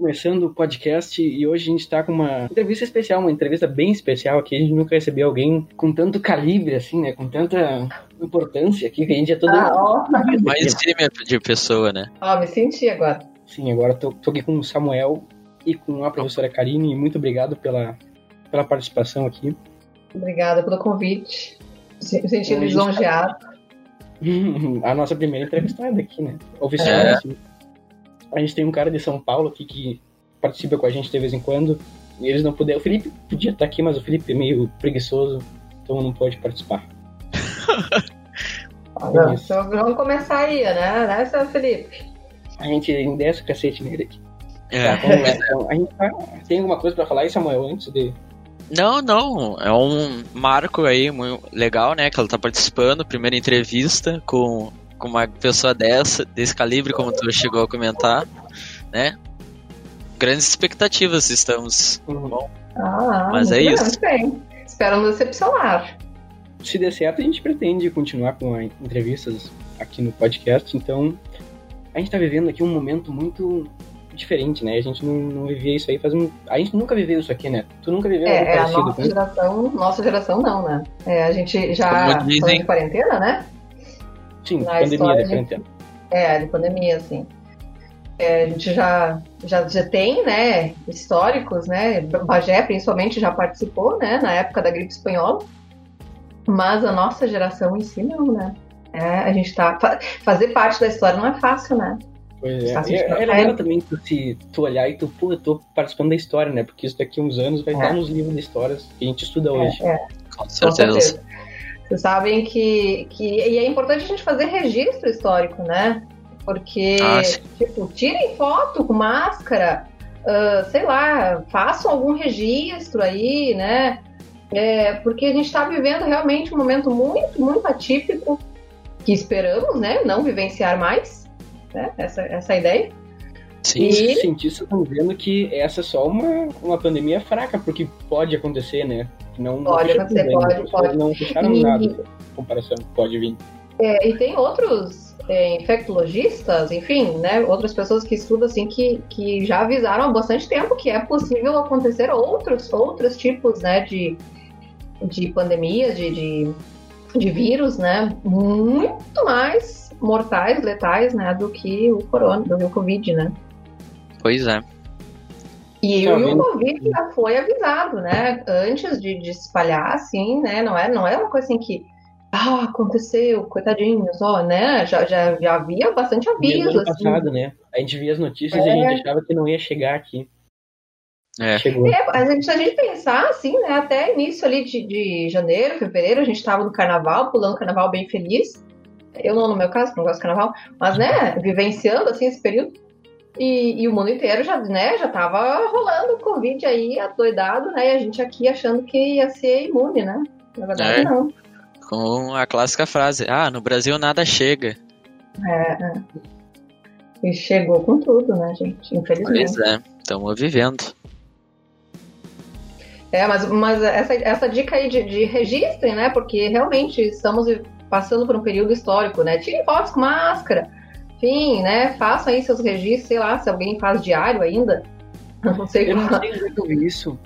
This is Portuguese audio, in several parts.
começando o podcast e hoje a gente está com uma entrevista especial, uma entrevista bem especial aqui. A gente nunca recebeu alguém com tanto calibre, assim, né? Com tanta importância aqui, que a gente é todo. Ah, ó. Mais time de pessoa, né? Ó, me senti agora. Sim, agora tô, tô aqui com o Samuel e com a professora Karine. Muito obrigado pela, pela participação aqui. Obrigada pelo convite. Me senti gente lisonjeado. a nossa primeira entrevistada aqui, né? Oficial, É. assim. A gente tem um cara de São Paulo aqui que participa com a gente de vez em quando. E eles não puderam. O Felipe podia estar aqui, mas o Felipe é meio preguiçoso, então não pode participar. Não, Isso. então vamos começar aí, né? Né, seu Felipe? A gente endessa o cacete nele aqui. Tá, É. lá, então. A gente tá- tem alguma coisa pra falar aí, Samuel, antes de. Não, não. É um marco aí muito legal, né? Que ela tá participando. Primeira entrevista com, com uma pessoa dessa, desse calibre, como tu chegou a comentar, né? Grandes expectativas estamos. Ah, Mas muito é bem, isso. Bem. Espero não decepcionar. Se der certo, a gente pretende continuar com as entrevistas aqui no podcast. Então, a gente tá vivendo aqui um momento muito diferente, né? A gente não, não vivia isso aí faz um. A gente nunca viveu isso aqui, né? Tu nunca viveu algo É, é a parecido nossa com isso? geração, nossa geração não, né? É, a gente já Como dizem. de quarentena, né? Sim, na pandemia história, da quarentena. É, de pandemia, assim. É, a gente já, já, já tem, né, históricos, né? Bagé, principalmente, já participou, né, na época da gripe espanhola. Mas a nossa geração em si, não, né? É, a gente tá. fa- fazer parte da história não é fácil, né? Pois é. Fácil de É, é legal também tu, se, tu olhar e tu, pô, eu tô participando da história, né? Porque isso daqui a uns anos vai É. estar nos livros de histórias que a gente estuda hoje. É, é. Com Com certeza. Vocês sabem que, que. E é importante a gente fazer registro histórico, né? Porque, Ah, tipo, tirem foto com máscara, ah, sei lá, façam algum registro aí, né? É, porque a gente está vivendo realmente um momento muito, muito atípico, que esperamos, né? Não vivenciar mais, né? Essa, essa ideia. Sim. Os E- cientistas estão dizendo que essa é só uma, uma pandemia fraca, porque pode acontecer, né? Não, não acontecer, tudo ainda. pode, pode. Não fecharam E- nada em comparação que pode vir. É, e tem outros é, infectologistas, enfim, né, outras pessoas que estudam assim que, que já avisaram há bastante tempo que é possível acontecer outros outros tipos, né, de, de pandemias, de, de, de vírus, né, muito mais mortais, letais, né, do que o corona, do que o covid, né. Pois é. E, Tá o? Covid já foi avisado, né? Antes de, de se espalhar, assim, né? Não é, não é uma coisa assim que. Ah, aconteceu, coitadinhos, ó, né? Já, já, já havia bastante aviso, ano assim. passado, né? A gente via as notícias e a É. gente achava que não ia chegar aqui. É. Chegou. É, a gente, se a gente pensar, assim, né? Até início ali de, de janeiro, fevereiro, a gente tava no carnaval, pulando o carnaval bem feliz. Eu não, no meu caso, não gosto de carnaval, mas, né, vivenciando, assim, esse período. E, e o mundo inteiro já, né, já tava rolando o Covid aí, adoidado, né? E a gente aqui achando que ia ser imune, né? Na verdade, É. não. Com a clássica frase: Ah, no Brasil nada chega. É, é. E chegou com tudo, né, gente? Infelizmente. Pois é. Estamos vivendo. É, mas, mas essa, essa dica aí de, de registrem, né? Porque realmente estamos passando por um período histórico, né? Tirem fotos com máscara. Enfim, né? Façam aí seus registros, sei lá, se alguém faz diário ainda. Não sei Eu não eu vi isso,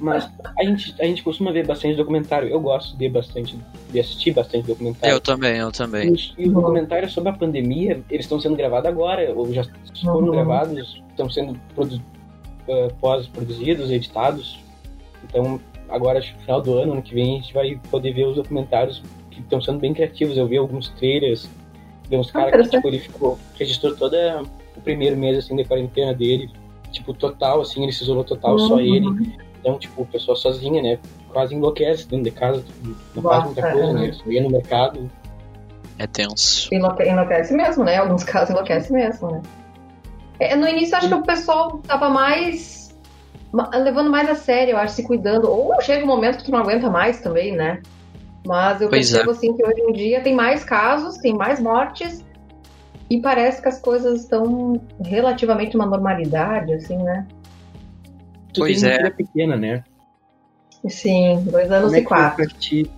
mas a gente, a gente costuma ver bastante documentário. Eu gosto de bastante, de assistir bastante documentário. Eu também, eu também. E os, e os documentários sobre a pandemia, eles estão sendo gravados agora, ou já foram Uhum. gravados, estão sendo produ eh, pós-produzidos, editados. Então, agora, acho que no final do ano, ano que vem, a gente vai poder ver os documentários que estão sendo bem criativos. Eu vi alguns trailers, vi uns Ah, caras que, tipo, ele ficou, registrou todo o primeiro mês, assim, de quarentena dele, tipo, total, assim, ele se isolou total, só Uhum. ele. Então, tipo, pessoa sozinha, né, quase enlouquece dentro de casa, não faz muita Nossa, coisa, é. né, só ia no mercado, É tenso. Enlouque- Enlouquece mesmo, né? Em alguns casos enlouquece mesmo, né? É, no início, acho que o pessoal tava mais. ma- levando mais a sério, eu acho, se cuidando. Ou chega um momento que tu não aguenta mais também, né? Mas eu Pois é. percebo, assim, que hoje em dia tem mais casos, tem mais mortes. E parece que as coisas estão relativamente uma normalidade, assim, né? Tu Pois tem é. pequena, né? Sim, dois anos Como é e que foi quatro. pra ti,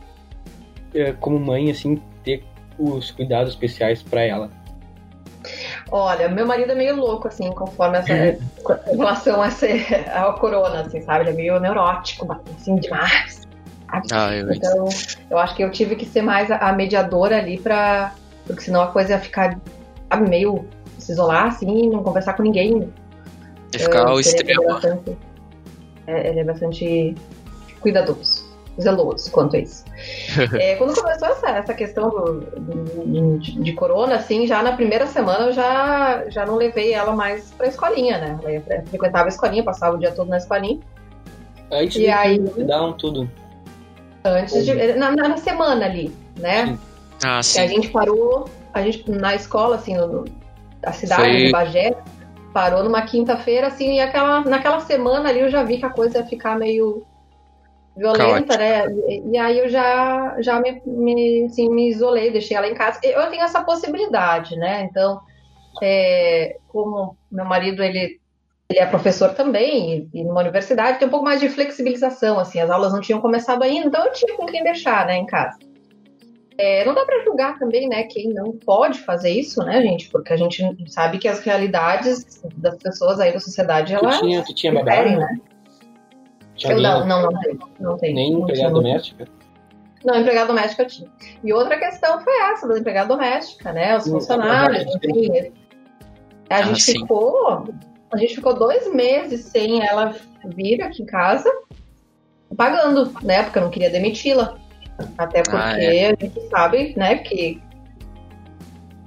como mãe, assim, ter os cuidados especiais pra ela? Olha, meu marido é meio louco, assim, conforme essa. em relação a essa, ao corona, assim, sabe? Ele é meio neurótico, assim, demais. Ah, eu... Então, eu acho que eu tive que ser mais a mediadora ali pra. Porque senão a coisa ia ficar sabe, meio se isolar, assim, não conversar com ninguém. Ia ficar ao extremo. Ele é, bastante, é, ele é bastante cuidadoso zeloso quanto a isso. é, quando começou essa, essa questão do, do, de, de, corona, assim, já na primeira semana eu já, já não levei ela mais pra escolinha, né? Ela ia, frequentava a escolinha, passava o dia todo na escolinha. Antes e de aí, um tudo. Antes de. Na, na semana ali, né? Sim. Ah, sim. Que a gente parou, a gente, na escola, assim, no, a cidade Foi... de Bagé, parou numa quinta-feira, assim, e aquela, naquela semana ali eu já vi que a coisa ia ficar meio violenta, né? E, e, aí eu já, já me, me, assim, me isolei, deixei ela em casa. Eu tenho essa possibilidade, né? Então, é, como meu marido, ele, ele é professor também, e, e numa universidade, tem um pouco mais de flexibilização, assim, as aulas não tinham começado ainda, então eu tinha com quem deixar, né, em casa. É, não dá para julgar também, né, quem não pode fazer isso, né, gente? Porque a gente sabe que as realidades das pessoas aí da sociedade, elas... Tu tinha, tu tinha diferem, né? Eu não, não, não tenho. Não tenho. Nem empregada doméstica? Não, empregada doméstica eu tinha. E outra questão foi essa, da empregada doméstica, né? Os funcionários, enfim. A gente ah, ficou. A gente ficou dois meses sem ela vir aqui em casa, pagando, né? Porque eu não queria demiti-la. Até porque ah, é. a gente sabe, né, que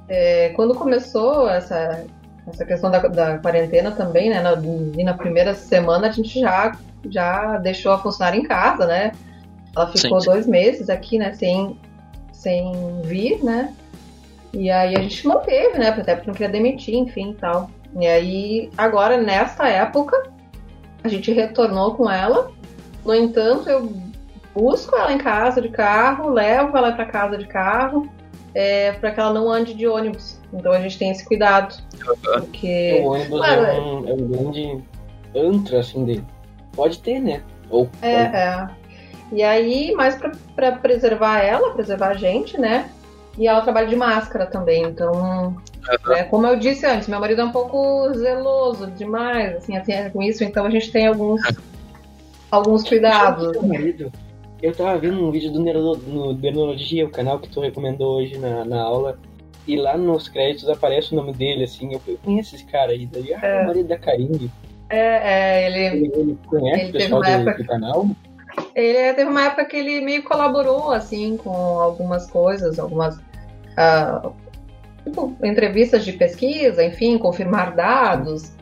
é, quando começou essa, essa questão da, da quarentena também, né? Na, na primeira semana a gente já já deixou a funcionária em casa, né? Ela ficou sim, sim. dois meses aqui, né, sem, sem vir, né? E aí a gente manteve, né? Até porque não queria demitir, enfim e tal. E aí, agora, nesta época, a gente retornou com ela. No entanto, eu busco ela em casa de carro, levo ela para casa de carro, é, para que ela não ande de ônibus. Então a gente tem esse cuidado. Porque. O ônibus claro, é, um, é um grande antro, assim, dele. Pode ter, né? Ou é, pode... é. E aí, mais para preservar ela, preservar a gente, né? E ela trabalha de máscara também, então, uhum. né, como eu disse antes, meu marido é um pouco zeloso demais, assim, assim com isso, então a gente tem alguns, alguns cuidados. Meu marido, eu tava vendo um vídeo do, Neuro, no Neurologia, o canal que tu recomendou hoje na, na aula, e lá nos créditos aparece o nome dele, assim, eu conheço esse cara aí, daí, ah, é. o marido da Karine. É, é ele, ele conhece ele o pessoal do, época, do canal? Ele teve uma época que ele meio colaborou, assim, com algumas coisas, algumas uh, tipo, entrevistas de pesquisa, enfim, confirmar dados.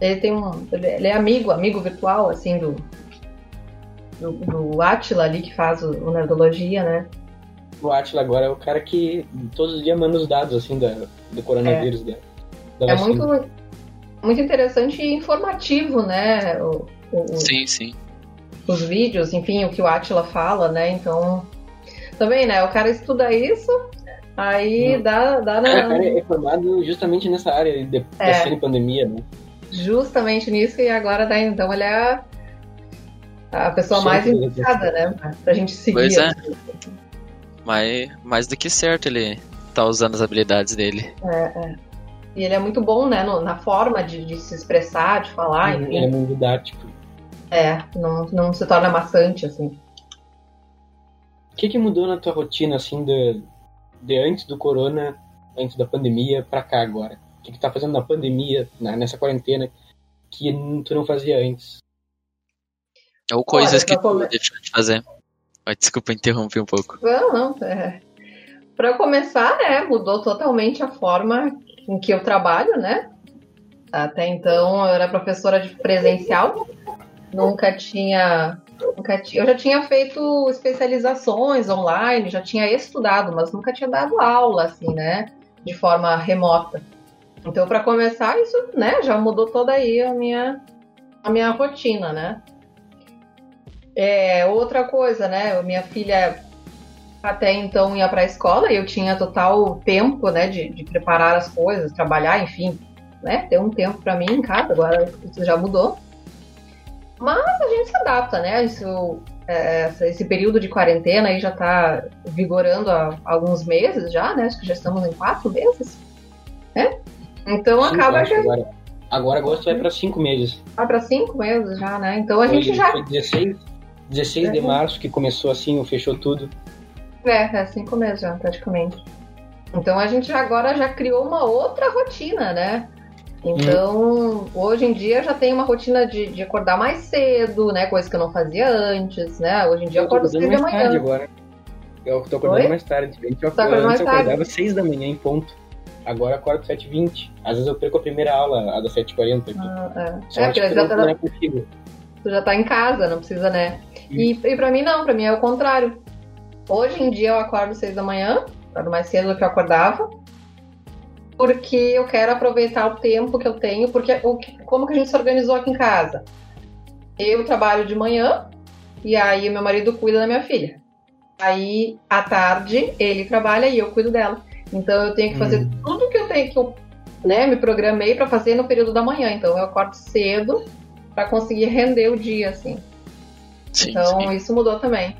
Ele tem um. Ele é amigo, amigo virtual, assim, do, do, do Atila ali, que faz o, o Nerdologia, né? O Atila agora é o cara que todos os dias manda os dados, assim, da, do coronavírus. É, da, da é muito muito interessante e informativo, né? O, o, sim, sim. Os vídeos, enfim, o que o Atila fala, né? Então, também, né? O cara estuda isso, aí hum. dá, dá na... O cara é formado justamente nessa área de, é. pandemia, né? Justamente nisso, e agora dá, então ele é a pessoa Sim, mais indicada, né? Pra gente seguir. Pois é. Mais, mais do que certo ele tá usando as habilidades dele. É, é. E ele é muito bom, né, no, na forma de, de, se expressar, de falar, enfim. Ele é muito didático. É, não, não se torna maçante, assim. O que, que mudou na tua rotina, assim, de, de antes do corona, antes da pandemia, pra cá agora? O que, que tá fazendo na pandemia, na, nessa quarentena, que tu não fazia antes? Ou coisas Olha, que tu come... deixou de fazer. Desculpa interromper um pouco. Não, não. É... Para começar, né, mudou totalmente a forma em que eu trabalho, né? Até então eu era professora de presencial, nunca tinha, nunca eu já tinha feito especializações online, já tinha estudado, mas nunca tinha dado aula assim, né, de forma remota. Então, para começar, isso, né, já mudou toda aí a minha a minha rotina, né? É, outra coisa, né? Minha filha até então ia para a escola e eu tinha total tempo, né, de, de, preparar as coisas, trabalhar, enfim, né, ter um tempo para mim em casa. Agora isso já mudou. Mas a gente se adapta, né? Isso, é, esse período de quarentena aí já está vigorando há alguns meses já, né? Acho que já estamos em quatro meses, né? Então acaba que agora. Agora agosto vai para cinco meses. vai para cinco meses já, né? Então a Foi- gente já Foi 16, 16 de Uhum. março que começou assim, fechou tudo. É, é cinco meses já, praticamente. Então a gente agora já criou uma outra rotina, né? Então, hoje em dia já tem uma rotina de, de acordar mais cedo, né? Coisa que eu não fazia antes, né? Hoje em dia eu Eu acordo acordando da mais tarde manhã. agora. Eu tô acordando Oi? mais tarde. Antes eu, Tá acordando antes eu mais tarde. acordava 6 da manhã em ponto. Agora eu acordo 7h20. Às vezes eu perco a primeira aula, a das 7h40 aqui. Ah, é. É, que porque eu já tá, não é consigo. tu já tá em casa, não precisa, né? E, e pra mim não, pra mim é o contrário. Hoje em dia eu acordo seis da manhã, acordo mais cedo do que eu acordava, porque eu quero aproveitar o tempo que eu tenho, porque o que- como que a gente se organizou aqui em casa? Eu trabalho de manhã e aí meu marido cuida da minha filha. Aí à tarde ele trabalha e eu cuido dela. Então eu tenho que fazer Hum. tudo que eu tenho que eu né, me programei pra fazer no período da manhã. Então eu acordo cedo pra conseguir render o dia assim. Sim, Então sim. isso mudou também.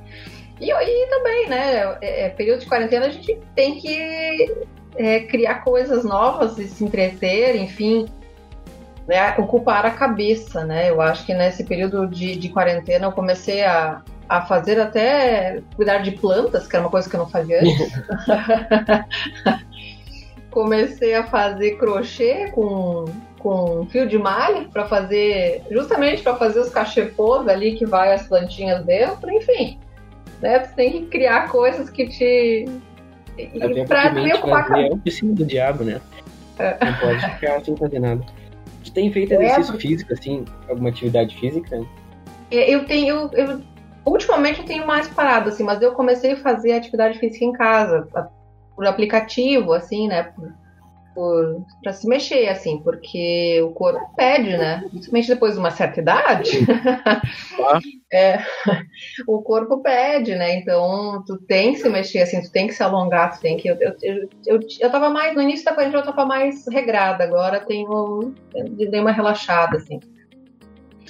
E, e também, né? é- é, período de quarentena a gente tem que é, criar coisas novas e se entreter, enfim, né, ocupar a cabeça, né? Eu acho que nesse período de, de quarentena eu comecei a, a fazer até cuidar de plantas, que era uma coisa que eu não fazia antes. comecei a fazer crochê com, com fio de malha para fazer justamente para fazer os cachepôs ali que vai as plantinhas dentro, enfim. Né? Tu tem que criar coisas que te Até para porque me ocupar a vazia é o piscina do diabo, né? Não pode ficar sem fazer nada. Tu tem feito É, exercício porque- físico, assim? Alguma atividade física? É, Eu tenho. Eu, ultimamente eu tenho mais parado, assim, mas eu comecei a fazer atividade física em casa, por aplicativo, assim, né? Por, por, pra se mexer, assim, porque o corpo pede, né? Principalmente depois de uma certa idade. É, o corpo pede, né? Então tu tem que se mexer, assim, tu tem que se alongar, tu tem que. Eu, eu, eu, eu, tava mais. No início da quarentena eu tava mais regrada, agora tenho. Dei uma relaxada, assim.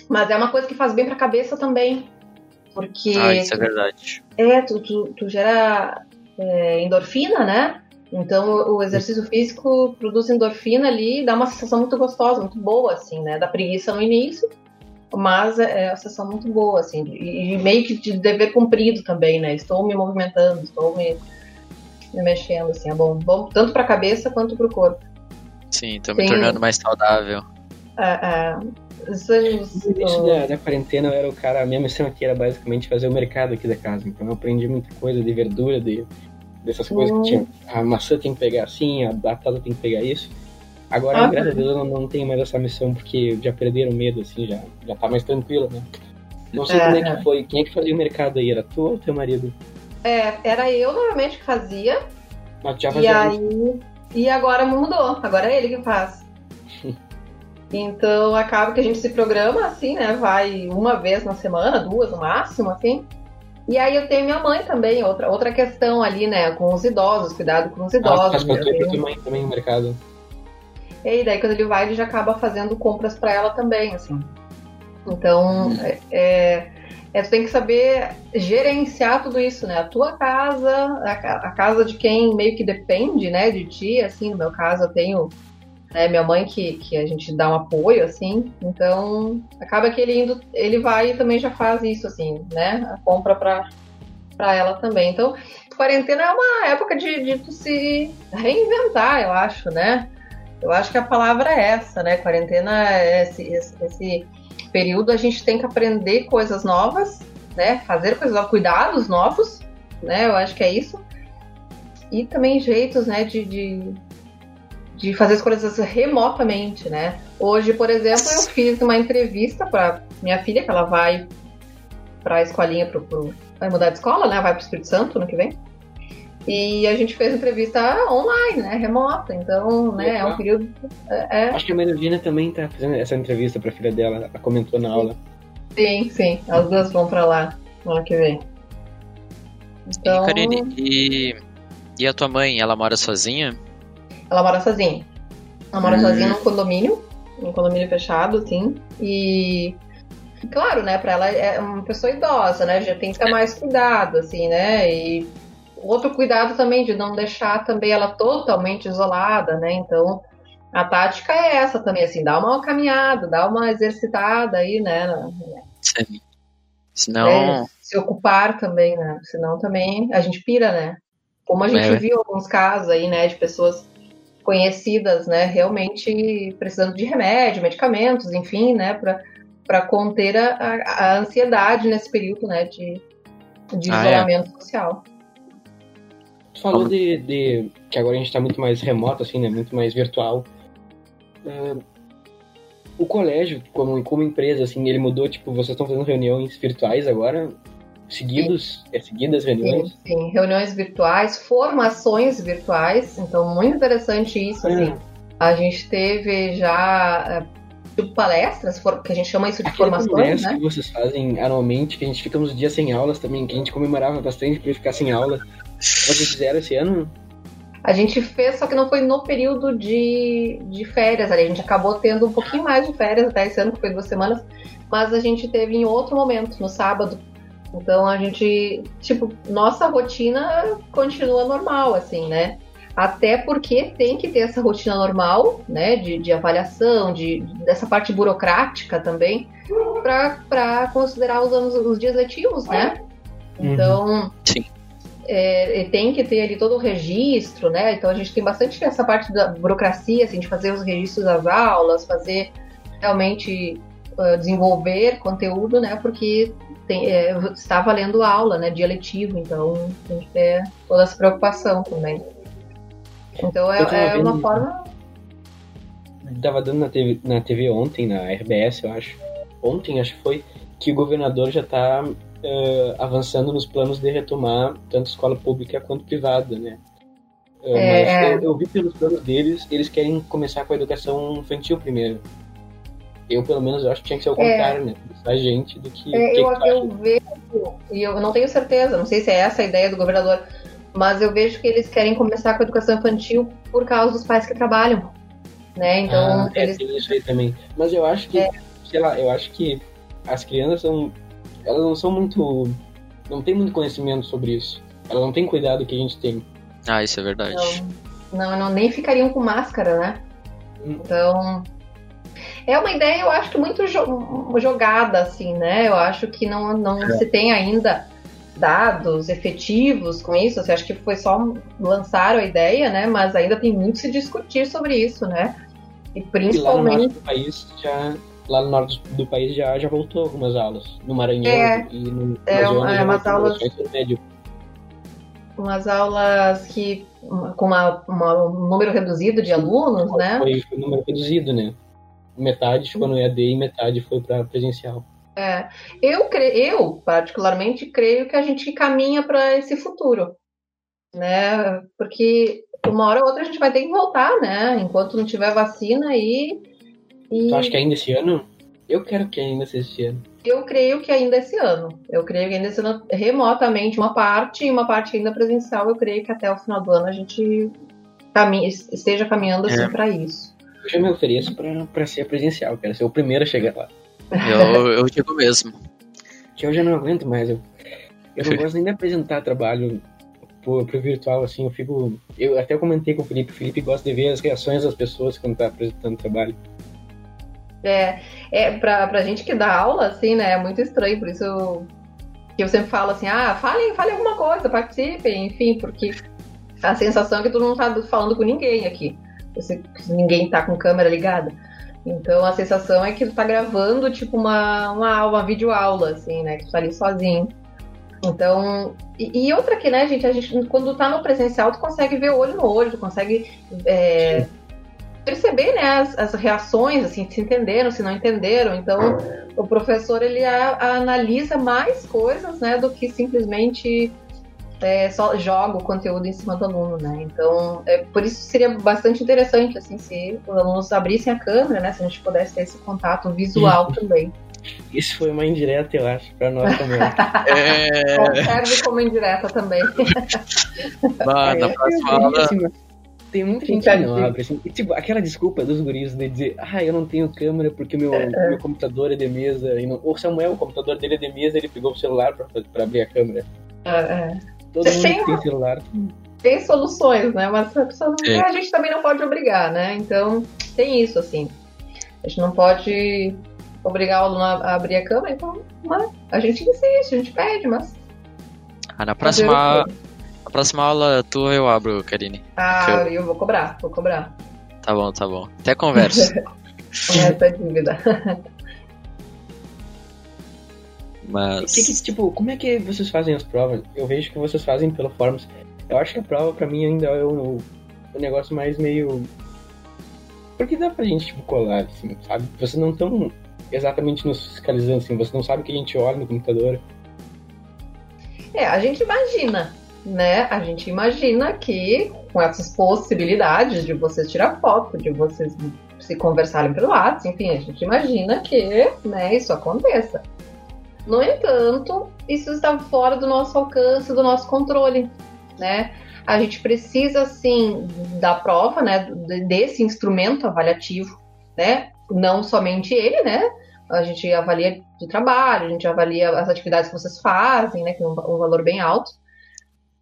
Mas é uma coisa que faz bem pra cabeça também. Porque Ah, isso é verdade. é, tu, tu, tu gera é, endorfina, né? Então o o exercício físico produz endorfina ali e dá uma sensação muito gostosa, muito boa, assim, né? Da preguiça no início, mas é é uma sensação muito boa, assim, e, e meio que de dever cumprido também, né? Estou me movimentando, estou me, me mexendo, assim, é bom, bom tanto para a cabeça quanto para o corpo. Sim, tô me tornando mais saudável. É, é, isso No início da, da quarentena eu era o cara, a minha missão aqui era basicamente fazer o mercado aqui da casa. Então eu aprendi muita coisa de verdura, de, dessas coisas Hum. que tinha. A maçã tem que pegar assim, a batata tem que pegar isso. Agora, Ah, graças a Deus, eu não, não tenho mais essa missão, porque já perderam medo, assim, já, já tá mais tranquila, né? Não sei É, como é que foi. Quem é que fazia o mercado aí? Era tu ou teu marido? é, era eu normalmente que fazia, Mas já E fazia aí. E agora mudou. Agora é ele que faz. Então acaba que a gente se programa assim, né? Vai uma vez na semana, duas no máximo, assim. E aí eu tenho minha mãe também, outra, outra questão ali, né? Com os idosos, cuidado com os Ah, faz idosos. tu e pra Eu tua mãe também o mercado. E daí quando ele vai, ele já acaba fazendo compras pra ela também, assim. Então, é, é, é, tu tem que saber gerenciar tudo isso, né? A tua casa, a, a casa de quem meio que depende, né, de ti, assim, no meu caso eu tenho né, minha mãe que, que a gente dá um apoio, assim, então acaba que ele indo, ele vai e também já faz isso, assim, né, a compra pra, pra ela também. Então, quarentena é uma época de, de tu se reinventar, eu acho, né? Eu acho que a palavra é essa, né? Quarentena é esse, esse, esse período a gente tem que aprender coisas novas, né? Fazer coisas novas, cuidados novos, né? Eu acho que é isso. E também jeitos, né, de, de, de fazer as coisas remotamente, né? Hoje, por exemplo, eu fiz uma entrevista para minha filha, que ela vai para a escolinha, pro, pro- vai mudar de escola, né? Vai para o Espírito Santo no que vem. E a gente fez entrevista online, né? Remota. Então, né? É um período. É, é- Acho que a Melodina também tá fazendo essa entrevista pra filha dela. Ela comentou na aula. sim, sim. As duas vão para lá no ano que vem. Então, E, Karine, e, e a tua mãe, ela mora sozinha? ela mora sozinha. Ela mora Hum. sozinha num condomínio, num condomínio fechado, assim. E claro, né, pra ela é uma pessoa idosa, né? Já tem que ter mais cuidado, assim, né? E outro cuidado também de não deixar também ela totalmente isolada, né? Então, a tática é essa também, assim, dá uma caminhada, dá uma exercitada aí, né? Sim. Senão. É, se ocupar também, né? Senão também a gente pira, né? Como a gente É. viu alguns casos aí, né, de pessoas conhecidas, né, realmente precisando de remédio, medicamentos, enfim, né, para conter a, a- ansiedade nesse período, né, de, de Ah, é. isolamento social. Tu falou de, de que agora a gente tá muito mais remoto, assim, né? Muito mais virtual. Ah, o colégio, como, como empresa, assim, ele mudou, tipo, vocês estão fazendo reuniões virtuais agora? Seguidos? É seguidas reuniões? Sim, sim, reuniões virtuais, formações virtuais, então muito interessante isso, assim. A gente teve já é, tipo, palestras, que a gente chama isso de Aquele formações, né? que vocês fazem anualmente, que a gente fica uns dias sem aulas também, que a gente comemorava bastante por ficar sem aula. Vocês fizeram esse ano? A gente fez, só que não foi no período de, de férias ali. A gente acabou tendo um pouquinho mais de férias até esse ano, que foi duas semanas, mas a gente teve em outro momento, no sábado. Então a gente, tipo, nossa rotina continua normal, assim, né? Até porque tem que ter essa rotina normal, né? De, de avaliação, de, dessa parte burocrática também, para considerar os anos, os dias letivos, né? Uhum. Então, Sim. É, e tem que ter ali todo o registro, né? Então a gente tem bastante essa parte da burocracia, assim, de fazer os registros das aulas, fazer realmente uh, desenvolver conteúdo, né? Porque tem, é, está valendo aula, né? Dia letivo, então tem que ter toda essa preocupação também. Então é, é uma forma. Tava dando na TV, na TV ontem, na RBS, eu acho. Ontem, acho que foi, que o governador já tá eh, avançando nos planos de retomar tanto escola pública quanto privada, né? Eh, É, mas eu, eu vi pelos planos deles, eles querem começar com a educação infantil primeiro. Eu, pelo menos, acho que tinha que ser o contrário, né? Começar a gente do que. É, que eu, que eu vejo, e eu não tenho certeza, não sei se é essa a ideia do governador, mas eu vejo que eles querem começar com a educação infantil por causa dos pais que trabalham. Né? Então, Ah, é, eles tem isso aí também. Mas eu acho que, É. sei lá, eu acho que as crianças são. Elas não são muito. Não tem muito conhecimento sobre isso. Elas não têm cuidado que a gente tem. Ah, isso é verdade. Não, não, não, nem ficariam com máscara, né? Hum. Então. É uma ideia, eu acho que muito jo- jogada, assim, né? Eu acho que não, não É. se tem ainda dados efetivos com isso. Assim, acho que foi só lançaram a ideia, né? Mas ainda tem muito se discutir sobre isso, né? E E lá no principalmente. país já. Lá no norte do país já, já voltou algumas aulas. No Maranhão É. e no É, Amazonas é, já umas aulas- médio. umas aulas que com uma, uma- um número reduzido de alunos, né? Foi, foi um número reduzido, né? Metade ficou no EAD e metade foi para presencial. Eu, cre... eu particularmente creio que a gente caminha para esse futuro, né? Porque uma hora ou outra a gente vai ter que voltar, né? Enquanto não tiver vacina e, e Tu acha que ainda esse ano? Eu quero que ainda seja esse ano. eu creio que ainda esse ano. Eu creio que ainda esse ano remotamente uma parte e uma parte ainda presencial. Eu creio que até o final do ano a gente caminha, esteja caminhando assim É. para isso. Eu já me ofereço pra, pra ser presencial, quero ser o primeiro a chegar lá. Eu, eu digo mesmo. Que eu já não aguento mais. Eu, eu não gosto nem de apresentar trabalho pro, pro virtual, assim, eu fico. Eu até comentei com o Felipe, o Felipe gosta de ver as reações das pessoas quando tá apresentando trabalho. É, é pra, pra gente que dá aula, assim, né? É muito estranho, por isso que eu sempre falo assim, ah, falem, falem alguma coisa, participem, enfim, porque a sensação é que tu não tá falando com ninguém aqui. Você- ninguém tá com câmera ligada. Então a sensação é que tu tá gravando tipo uma, uma aula, uma videoaula, assim, né? Que tu tá ali sozinho. Então, e, e outra que, né, gente, a gente, quando tá no presencial, tu consegue ver olho no olho, tu consegue é, perceber, né, as, as reações, assim, se entenderam, se não entenderam. Então, o professor, ele a- analisa mais coisas, né, do que simplesmente é, só joga o conteúdo em cima do aluno, né. Então, é, por isso seria bastante interessante, assim, se os alunos abrissem a câmera, né, se a gente pudesse ter esse contato visual também. Isso foi uma indireta, eu acho, pra nós também. É, Serve como indireta também. bah, na É, próxima é, aula. Tem muita gente que não abre, assim. E, tipo, aquela desculpa dos guris de dizer, ah, eu não tenho câmera porque meu, meu computador é de mesa. E não... O Samuel, o computador dele é de mesa, ele pegou o celular pra, pra abrir a câmera. É, é. Todo Você mundo tem tem celular tem soluções, né? Mas a, pessoa não, é. a gente também não pode obrigar, né? Então, tem isso, assim. A gente não pode obrigar o aluno a abrir a cama, então mas a gente insiste, a gente pede, mas. Ah, na próxima, na próxima aula tua eu abro, Karine. Ah, eu... eu... vou cobrar, vou cobrar. Tá bom, tá bom. Até conversa. Essa é dúvida. Mas. Que, que, tipo, como é que vocês fazem as provas? Eu vejo que vocês fazem pela formas. Eu acho que a prova pra mim ainda é o, o negócio mais meio. Porque dá pra gente, tipo, colar, assim, sabe? Vocês não estão exatamente nos fiscalizando, assim, você não sabe o que a gente olha no computador. É, a gente imagina, né? A gente imagina que com essas possibilidades de vocês tirar foto, de vocês se conversarem pelo WhatsApp, enfim, a gente imagina que né, isso aconteça. No entanto, isso está fora do nosso alcance, do nosso controle, né? A gente precisa, sim, da prova, né, desse instrumento avaliativo, né? Não somente ele, né? A gente avalia de trabalho, a gente avalia as atividades que vocês fazem, né? Que é um valor bem alto.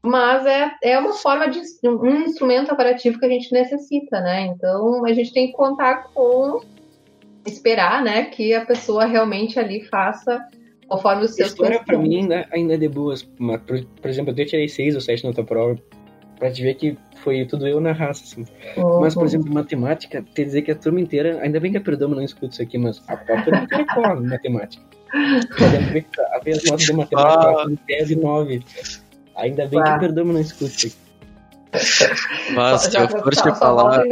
Mas é, é uma forma de um instrumento avaliativo que a gente necessita, né? Então a gente tem que contar com esperar, né, que a pessoa realmente ali faça conforme os seus História para mim ainda, ainda é de boas. Por, por exemplo, eu tirei seis ou sete na tua prova pra te ver que foi tudo eu na raça, assim. Uhum. Mas, por exemplo, matemática, quer dizer que a turma inteira, ainda bem que a Perdomo não escuta isso aqui, mas a, a turma inteira em matemática. Ainda bem que a notas de matemática ah. tese 9. Ainda bem ah. que a Perdomo não aqui. Mas se eu for te falar...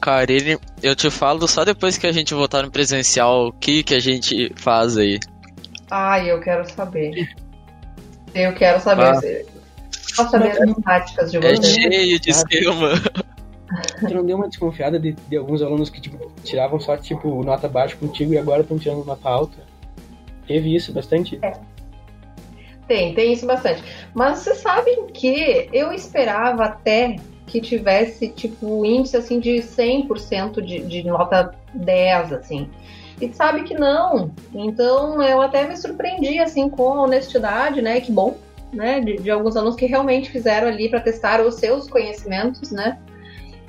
Karine, eu te falo só depois que a gente voltar no presencial o que, que a gente faz aí. Ai, eu quero saber. Eu quero saber. Ah. Posso saber as táticas de é vocês? É cheio de esquema. Tu não deu uma desconfiada de, de alguns alunos que tipo, tiravam só tipo nota baixa contigo e agora estão tirando nota alta? Teve isso bastante? É. Tem, tem isso bastante. Mas vocês sabem que eu esperava até que tivesse, tipo, índice, assim, de 100% de, de nota 10, assim. E sabe que não. Então, eu até me surpreendi, assim, com a honestidade, né? Que bom, né? De, de alguns alunos que realmente fizeram ali para testar os seus conhecimentos, né?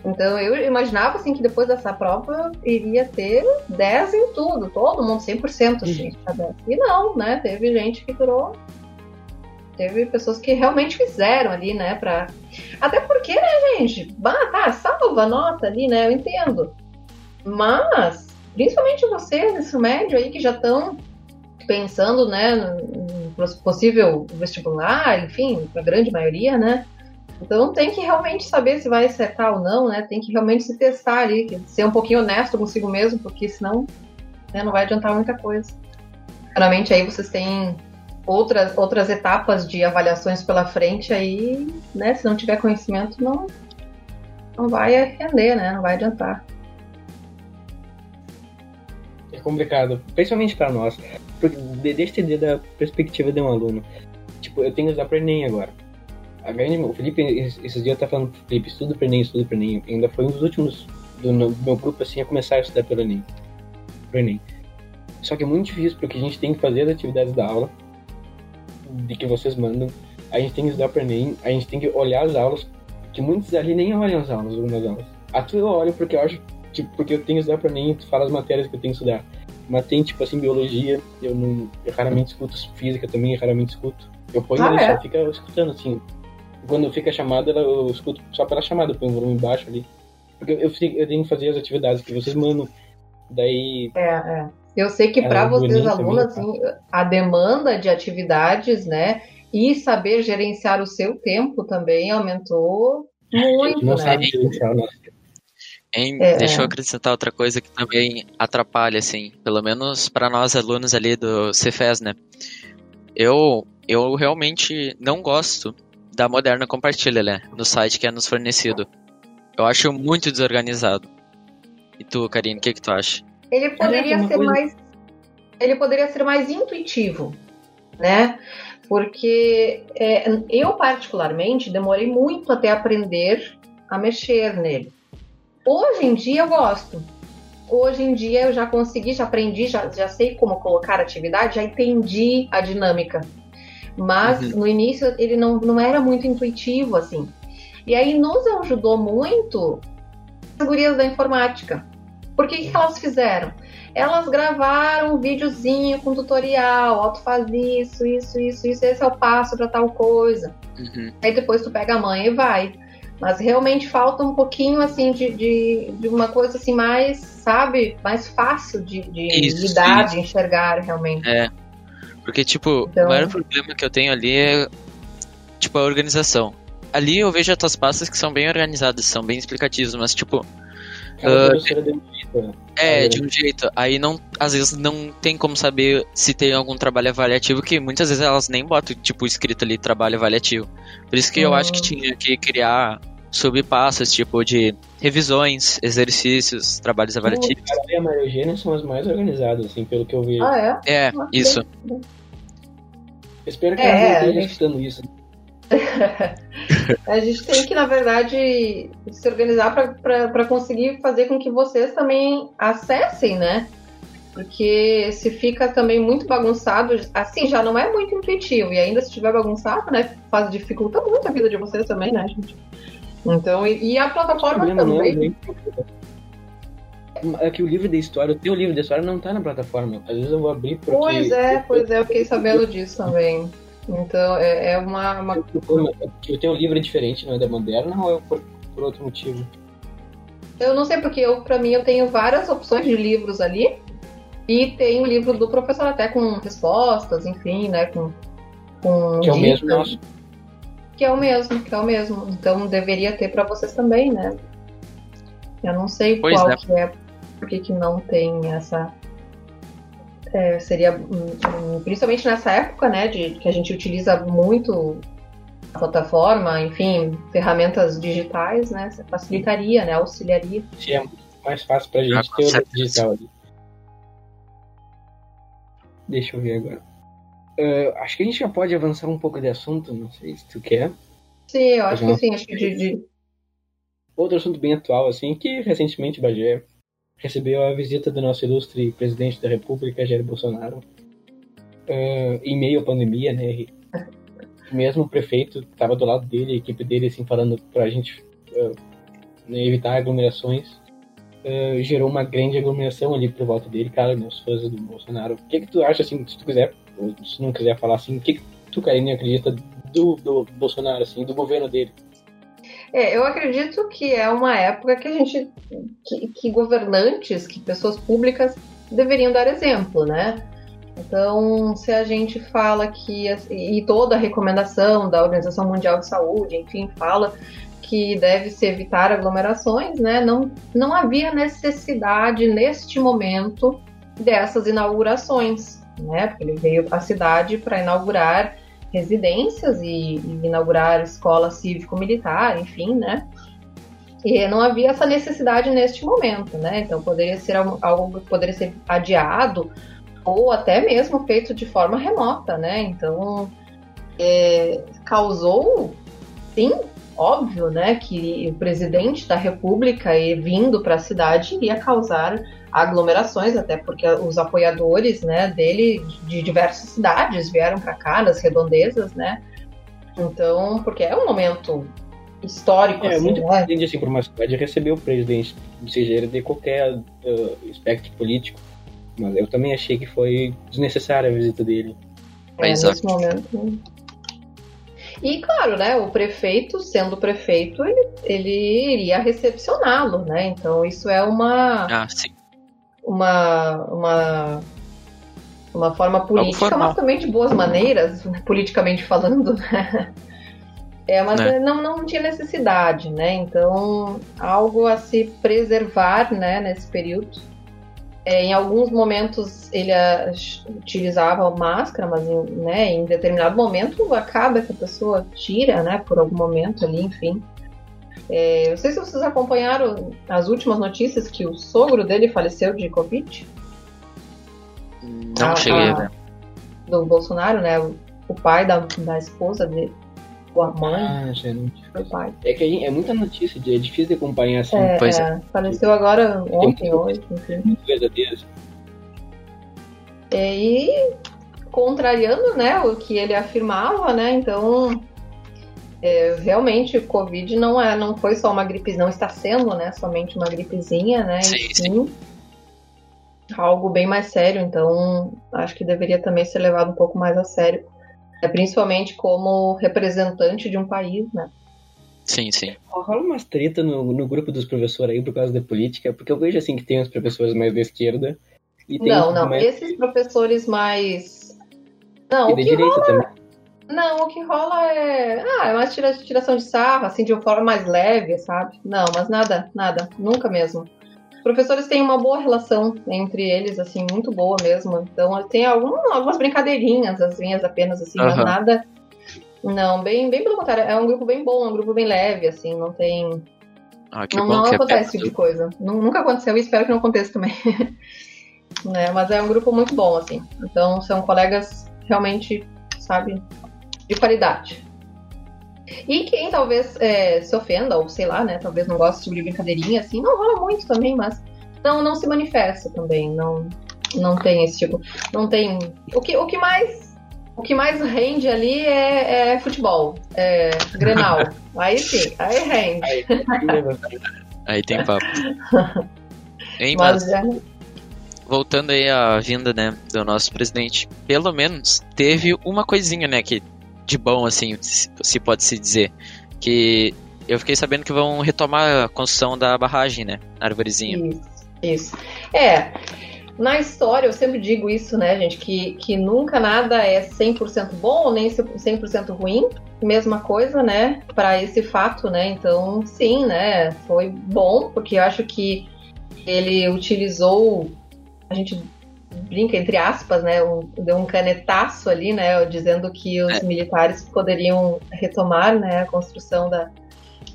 Então, eu imaginava, assim, que depois dessa prova iria ter 10 em tudo, todo mundo 100%, assim. E não, né? Teve gente que durou Teve pessoas que realmente fizeram ali, né? Pra... Até porque, né, gente? Bah, tá, salva a nota ali, né? Eu entendo. Mas, principalmente vocês, esse médio aí, que já estão pensando, né, no possível vestibular, enfim, a grande maioria, né? Então tem que realmente saber se vai acertar ou não, né? Tem que realmente se testar ali, ser um pouquinho honesto consigo mesmo, porque senão né, não vai adiantar muita coisa. Geralmente aí vocês têm outras, outras etapas de avaliações pela frente aí, né? Se não tiver conhecimento, não, não vai render, né? Não vai adiantar. É complicado, principalmente para nós. Porque deixa eu da perspectiva de um aluno. Tipo, eu tenho que usar para Enem agora. A grande, o Felipe, esses dias tá falando Felipe, estuda para Enem, estuda para Enem. Ainda foi um dos últimos do, meu grupo, assim, a começar a estudar pelo Enem. Pro Enem. Só que é muito difícil, porque a gente tem que fazer as atividades da aula, de que vocês mandam, a gente tem que estudar para Enem, a gente tem que olhar as aulas, que muitos ali nem olham as aulas, algumas aulas. A tua eu olho porque eu acho, tipo, porque eu tenho que estudar para Enem e tu fala as matérias que eu tenho que estudar. Mas tem, tipo assim, biologia, eu, não, eu raramente escuto física também, eu raramente escuto. Eu ponho ah, ali, é? só fica escutando, assim. Quando fica a chamada, eu escuto só pela chamada, eu ponho o volume baixo ali. Porque eu, eu, eu tenho que fazer as atividades que vocês mandam. Daí. É, é. Eu sei que para vocês, alunos, assim, a demanda de atividades, né, e saber gerenciar o seu tempo também aumentou muito, não né? Sabe gerenciar o Hein, é. Deixa eu acrescentar outra coisa que também atrapalha, assim, pelo menos para nós alunos ali do Cefes, né? Eu, eu realmente não gosto da Moderna Compartilha, né? No site que é nos fornecido. Eu acho muito desorganizado. E tu, Karine, o que, que tu acha? Ele poderia ser coisa... mais. Ele poderia ser mais intuitivo, né? Porque é, eu, particularmente, demorei muito até aprender a mexer nele. Hoje em dia eu gosto. Hoje em dia eu já consegui, já aprendi, já, já sei como colocar atividade, já entendi a dinâmica. Mas uhum. no início ele não, não era muito intuitivo, assim. E aí nos ajudou muito as gurias da informática. Por que, que elas fizeram? Elas gravaram um videozinho com tutorial, ó, tu faz isso, isso, isso, isso, esse é o passo para tal coisa. Uhum. Aí depois tu pega a mãe e vai. Mas realmente falta um pouquinho assim de, de, de uma coisa assim mais, sabe, mais fácil de, de isso, lidar, isso. de enxergar realmente. É. Porque, tipo, então... o maior problema que eu tenho ali é tipo a organização. Ali eu vejo as tuas pastas que são bem organizadas, são bem explicativas, mas tipo. Uh, é, de um jeito. Aí não, às vezes não tem como saber se tem algum trabalho avaliativo, que muitas vezes elas nem botam, tipo, escrito ali trabalho avaliativo. Por isso que eu acho que tinha que criar subpassos, tipo, de revisões, exercícios, trabalhos avaliativos. A e a Maria Eugênia são as mais organizadas, assim, pelo que eu vi. Ah, é? É, ah, isso. Eu espero que é, elas não estejam escutando isso. a gente tem que, na verdade, se organizar para conseguir fazer com que vocês também acessem, né? Porque se fica também muito bagunçado, assim, já não é muito intuitivo. E ainda se estiver bagunçado, né? Faz, dificulta muito a vida de vocês também, né, gente? Então, e, e a plataforma é também. É que o livro da história, o teu livro da história não tá na plataforma. Às vezes eu vou abrir porque... Pois é, pois é, eu fiquei sabendo disso também. Então é, é uma, uma. Eu tenho um livro diferente, não é da moderna ou é por, por outro motivo? Eu não sei, porque eu, pra mim, eu tenho várias opções de livros ali. E tem o livro do professor até com respostas, enfim, né? Com, com que é o mesmo nosso. Que é o mesmo, que é o mesmo. Então deveria ter para vocês também, né? Eu não sei pois qual é. que é, por que não tem essa, é, seria hum, principalmente nessa época, né, de que a gente utiliza muito a plataforma, enfim, ferramentas digitais, né, facilitaria, né, auxiliaria. Sim, é mais fácil para a gente ah, ter o digital ali. Deixa eu ver agora. Uh, acho que a gente já pode avançar um pouco de assunto, não sei se tu quer. Sim, eu acho que sim, acho que de, de... Outro assunto bem atual, assim, que recentemente Bagé recebeu a visita do nosso ilustre presidente da República, Jair Bolsonaro, uh, em meio à pandemia, né? Mesmo o prefeito estava do lado dele, a equipe dele, assim, falando para a gente uh, evitar aglomerações. Uh, gerou uma grande aglomeração ali por volta dele, cara, meus fãs do Bolsonaro. O que que tu acha, assim, se tu quiser, se não quiser falar assim, o que que tu, Karine, acredita do, do Bolsonaro, assim, do governo dele? É, eu acredito que é uma época que a gente, que, que governantes, que pessoas públicas deveriam dar exemplo, né? Então, se a gente fala que e toda a recomendação da Organização Mundial de Saúde, enfim, fala que deve se evitar aglomerações, né? Não, não havia necessidade neste momento dessas inaugurações, né? Porque ele veio para a cidade para inaugurar residências e, e inaugurar escola cívico-militar, enfim, né? E não havia essa necessidade neste momento, né? Então poderia ser algo que poderia ser adiado ou até mesmo feito de forma remota, né? Então é, causou, sim, óbvio, né, que o presidente da República vindo para a cidade iria causar aglomerações, até porque os apoiadores, né, dele de diversas cidades vieram para cá, nas redondezas, né? Então, porque é um momento histórico. É, assim, muito né? importante assim para uma cidade receber o presidente, seja ele de qualquer uh, espectro político. Mas eu também achei que foi desnecessária a visita dele. É, nesse momento. E claro, né, o prefeito, sendo prefeito, ele, ele iria recepcioná-lo, né? Então isso é uma ah, sim. Uma uma uma forma política, mas também de boas maneiras, politicamente falando, né? É, mas é. não, não tinha necessidade, né? Então, algo a se preservar, né, nesse período. É, em alguns momentos ele a, utilizava máscara, mas em, né, em determinado momento acaba que a pessoa tira, né, por algum momento ali, enfim. É, não sei se vocês acompanharam as últimas notícias que o sogro dele faleceu de Covid. Não a, cheguei a ver. Do Bolsonaro, né? O, o pai da, da esposa dele a mãe. Ah, gente. Foi pai. É que é muita notícia, é difícil de acompanhar assim. É, pois é. é. Faleceu agora ontem, hoje, enfim. Verdadeiras. É, e contrariando, né, o que ele afirmava, né? Então, é, realmente, o Covid não é, não foi só uma gripe, não está sendo, né, somente uma gripezinha, né? Sim, e sim, algo bem mais sério. Então, acho que deveria também ser levado um pouco mais a sério, é, principalmente como representante de um país, né? Sim, sim. Rola umas treta no, no grupo dos professores aí por causa da política, porque eu vejo assim que tem os professores mais da esquerda. E tem Não, não. mais... Esses professores mais. Não, E o da que direita também. Não, o que rola é. Ah, é uma tira- tiração de sarro, assim, de uma forma mais leve, sabe? Não, mas nada, nada. Nunca mesmo. Os professores têm uma boa relação entre eles, assim, muito boa mesmo. Então, tem algum, algumas brincadeirinhas, as minhas apenas, assim, mas Aham. nada. Não, bem, bem pelo contrário. É um grupo bem bom, é um grupo bem leve, assim, não tem. Ah, que não bom não que é acontece esse tipo de coisa. Nu- Nunca aconteceu e espero que não aconteça também. né? Mas é um grupo muito bom, assim. Então, são colegas realmente, sabe, de qualidade. E quem talvez é, se ofenda, ou sei lá, né? Talvez não goste de brincadeirinha, assim, não rola muito também, mas não, não se manifesta também. Não, não tem esse tipo. Não tem. O que, o que mais. O que mais rende ali é, é futebol, é Grenal. aí sim, aí rende. Aí, Aí tem papo. Hein, mas Mas é, voltando aí à vinda, né, do nosso presidente, pelo menos teve uma coisinha, né, que de bom, assim, se pode se dizer, que eu fiquei sabendo que vão retomar a construção da barragem, né, Arvorezinha. Isso, isso. É, na história eu sempre digo isso, né, gente, que, que nunca nada é 100% bom nem 100% ruim. Mesma coisa, né, para esse fato, né? Então, sim, né, foi bom, porque eu acho que ele utilizou, a gente brinca entre aspas, né, um, deu um canetaço ali, né, dizendo que os militares poderiam retomar, né, a construção da,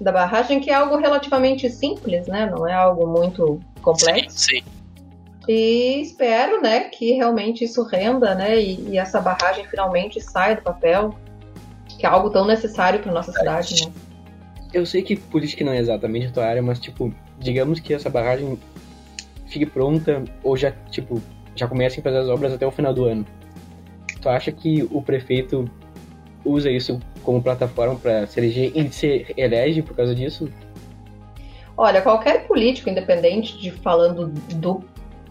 da barragem, que é algo relativamente simples, né, não é algo muito complexo. Sim, sim. E espero, né, que realmente isso renda, né, e, e essa barragem finalmente saia do papel, que é algo tão necessário para nossa cidade, né? Eu sei que política não é exatamente a tua área, mas, tipo, digamos que essa barragem fique pronta ou já, tipo, já comecem a fazer as obras até o final do ano. Tu acha que o prefeito usa isso como plataforma para se eleger e se elege por causa disso? Olha, qualquer político, independente de falando do,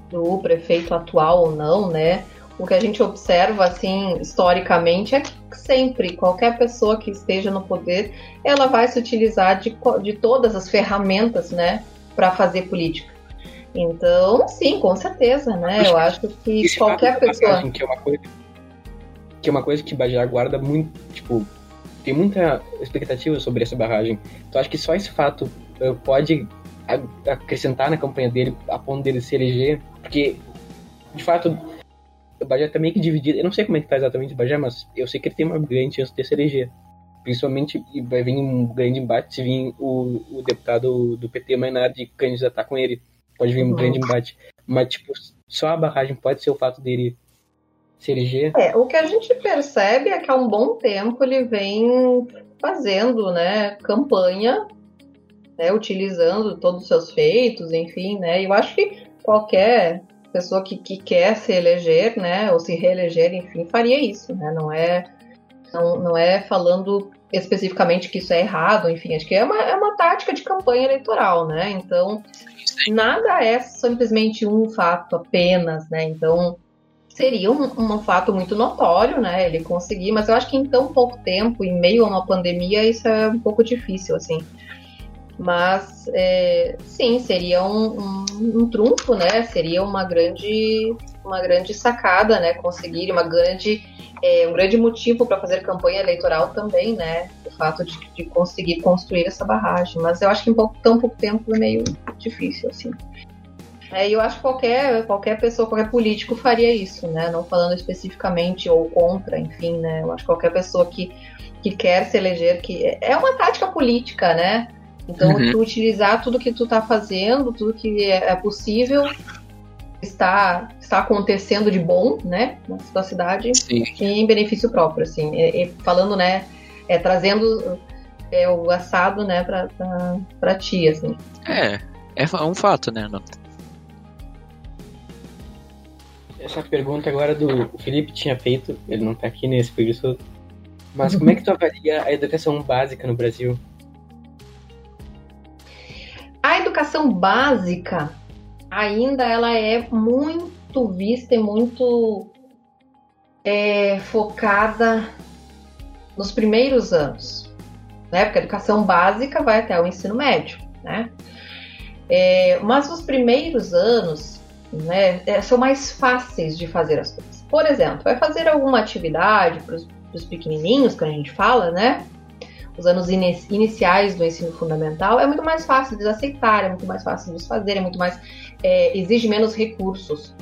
do prefeito atual ou não, né? O que a gente observa, assim, historicamente, é que sempre, qualquer pessoa que esteja no poder, ela vai se utilizar de, de todas as ferramentas, né, para fazer política. Então, sim, com certeza, né? Eu acho que qualquer pessoa. que é uma coisa que é uma coisa que Bajar guarda muito, tipo, tem muita expectativa sobre essa barragem. Tu acha que só esse fato eh, pode acrescentar na campanha dele a ponto dele se eleger? Porque, de fato, o Bajar tá meio que dividido. Eu não sei como é que tá exatamente o Bajar, mas eu sei que ele tem uma grande chance de se eleger. Principalmente, vai vir um grande embate se vir o, o deputado do PT Mainardi candidatar com ele. Pode vir um Uhum. grande embate. Mas, tipo, só a barragem pode ser o fato dele se eleger. É, o que a gente percebe é que há um bom tempo ele vem fazendo, né, campanha, né, utilizando todos os seus feitos, enfim, né, eu acho que qualquer pessoa que, que quer se eleger, né, ou se reeleger, enfim, faria isso, né, não é, não, não é falando especificamente que isso é errado, enfim, acho que é uma, é uma tática de campanha eleitoral, né, então nada é simplesmente um fato apenas, né, então seria um, um fato muito notório, né? Ele conseguir, mas eu acho que em tão pouco tempo, em meio a uma pandemia, isso é um pouco difícil, assim. Mas é, sim, seria um, um, um trunfo, né? Seria uma grande, uma grande sacada, né? Conseguir uma grande, é, um grande motivo para fazer campanha eleitoral também, né? O fato de, de conseguir construir essa barragem. Mas eu acho que em pouco, tão pouco tempo é meio difícil, assim. É, eu acho que qualquer, qualquer pessoa, qualquer político faria isso, né? Não falando especificamente ou contra, enfim, né? Eu acho que qualquer pessoa que, que quer se eleger, que é uma tática política, né? Então, Uhum. tu utilizar tudo que tu tá fazendo, tudo que é, é possível, está, está acontecendo de bom, né? Na tua cidade, Sim. em benefício próprio, assim. E, e falando, né? É, trazendo é, o assado, né, pra, pra, pra ti, assim. É, é um fato, né? Não- essa pergunta agora do Felipe tinha feito, ele não tá aqui nesse por isso. Mas como é que tu avalia a educação básica no Brasil? A educação básica ainda ela é muito vista e muito é, focada nos primeiros anos, né? Porque a educação básica vai até o ensino médio, né? É, mas os primeiros anos, né, é, são mais fáceis de fazer as coisas. Por exemplo, vai fazer alguma atividade para os pequenininhos, que a gente fala, né? Os anos iniciais do ensino fundamental é muito mais fácil de aceitar, é muito mais fácil de fazer, é muito mais é, exige menos recursos.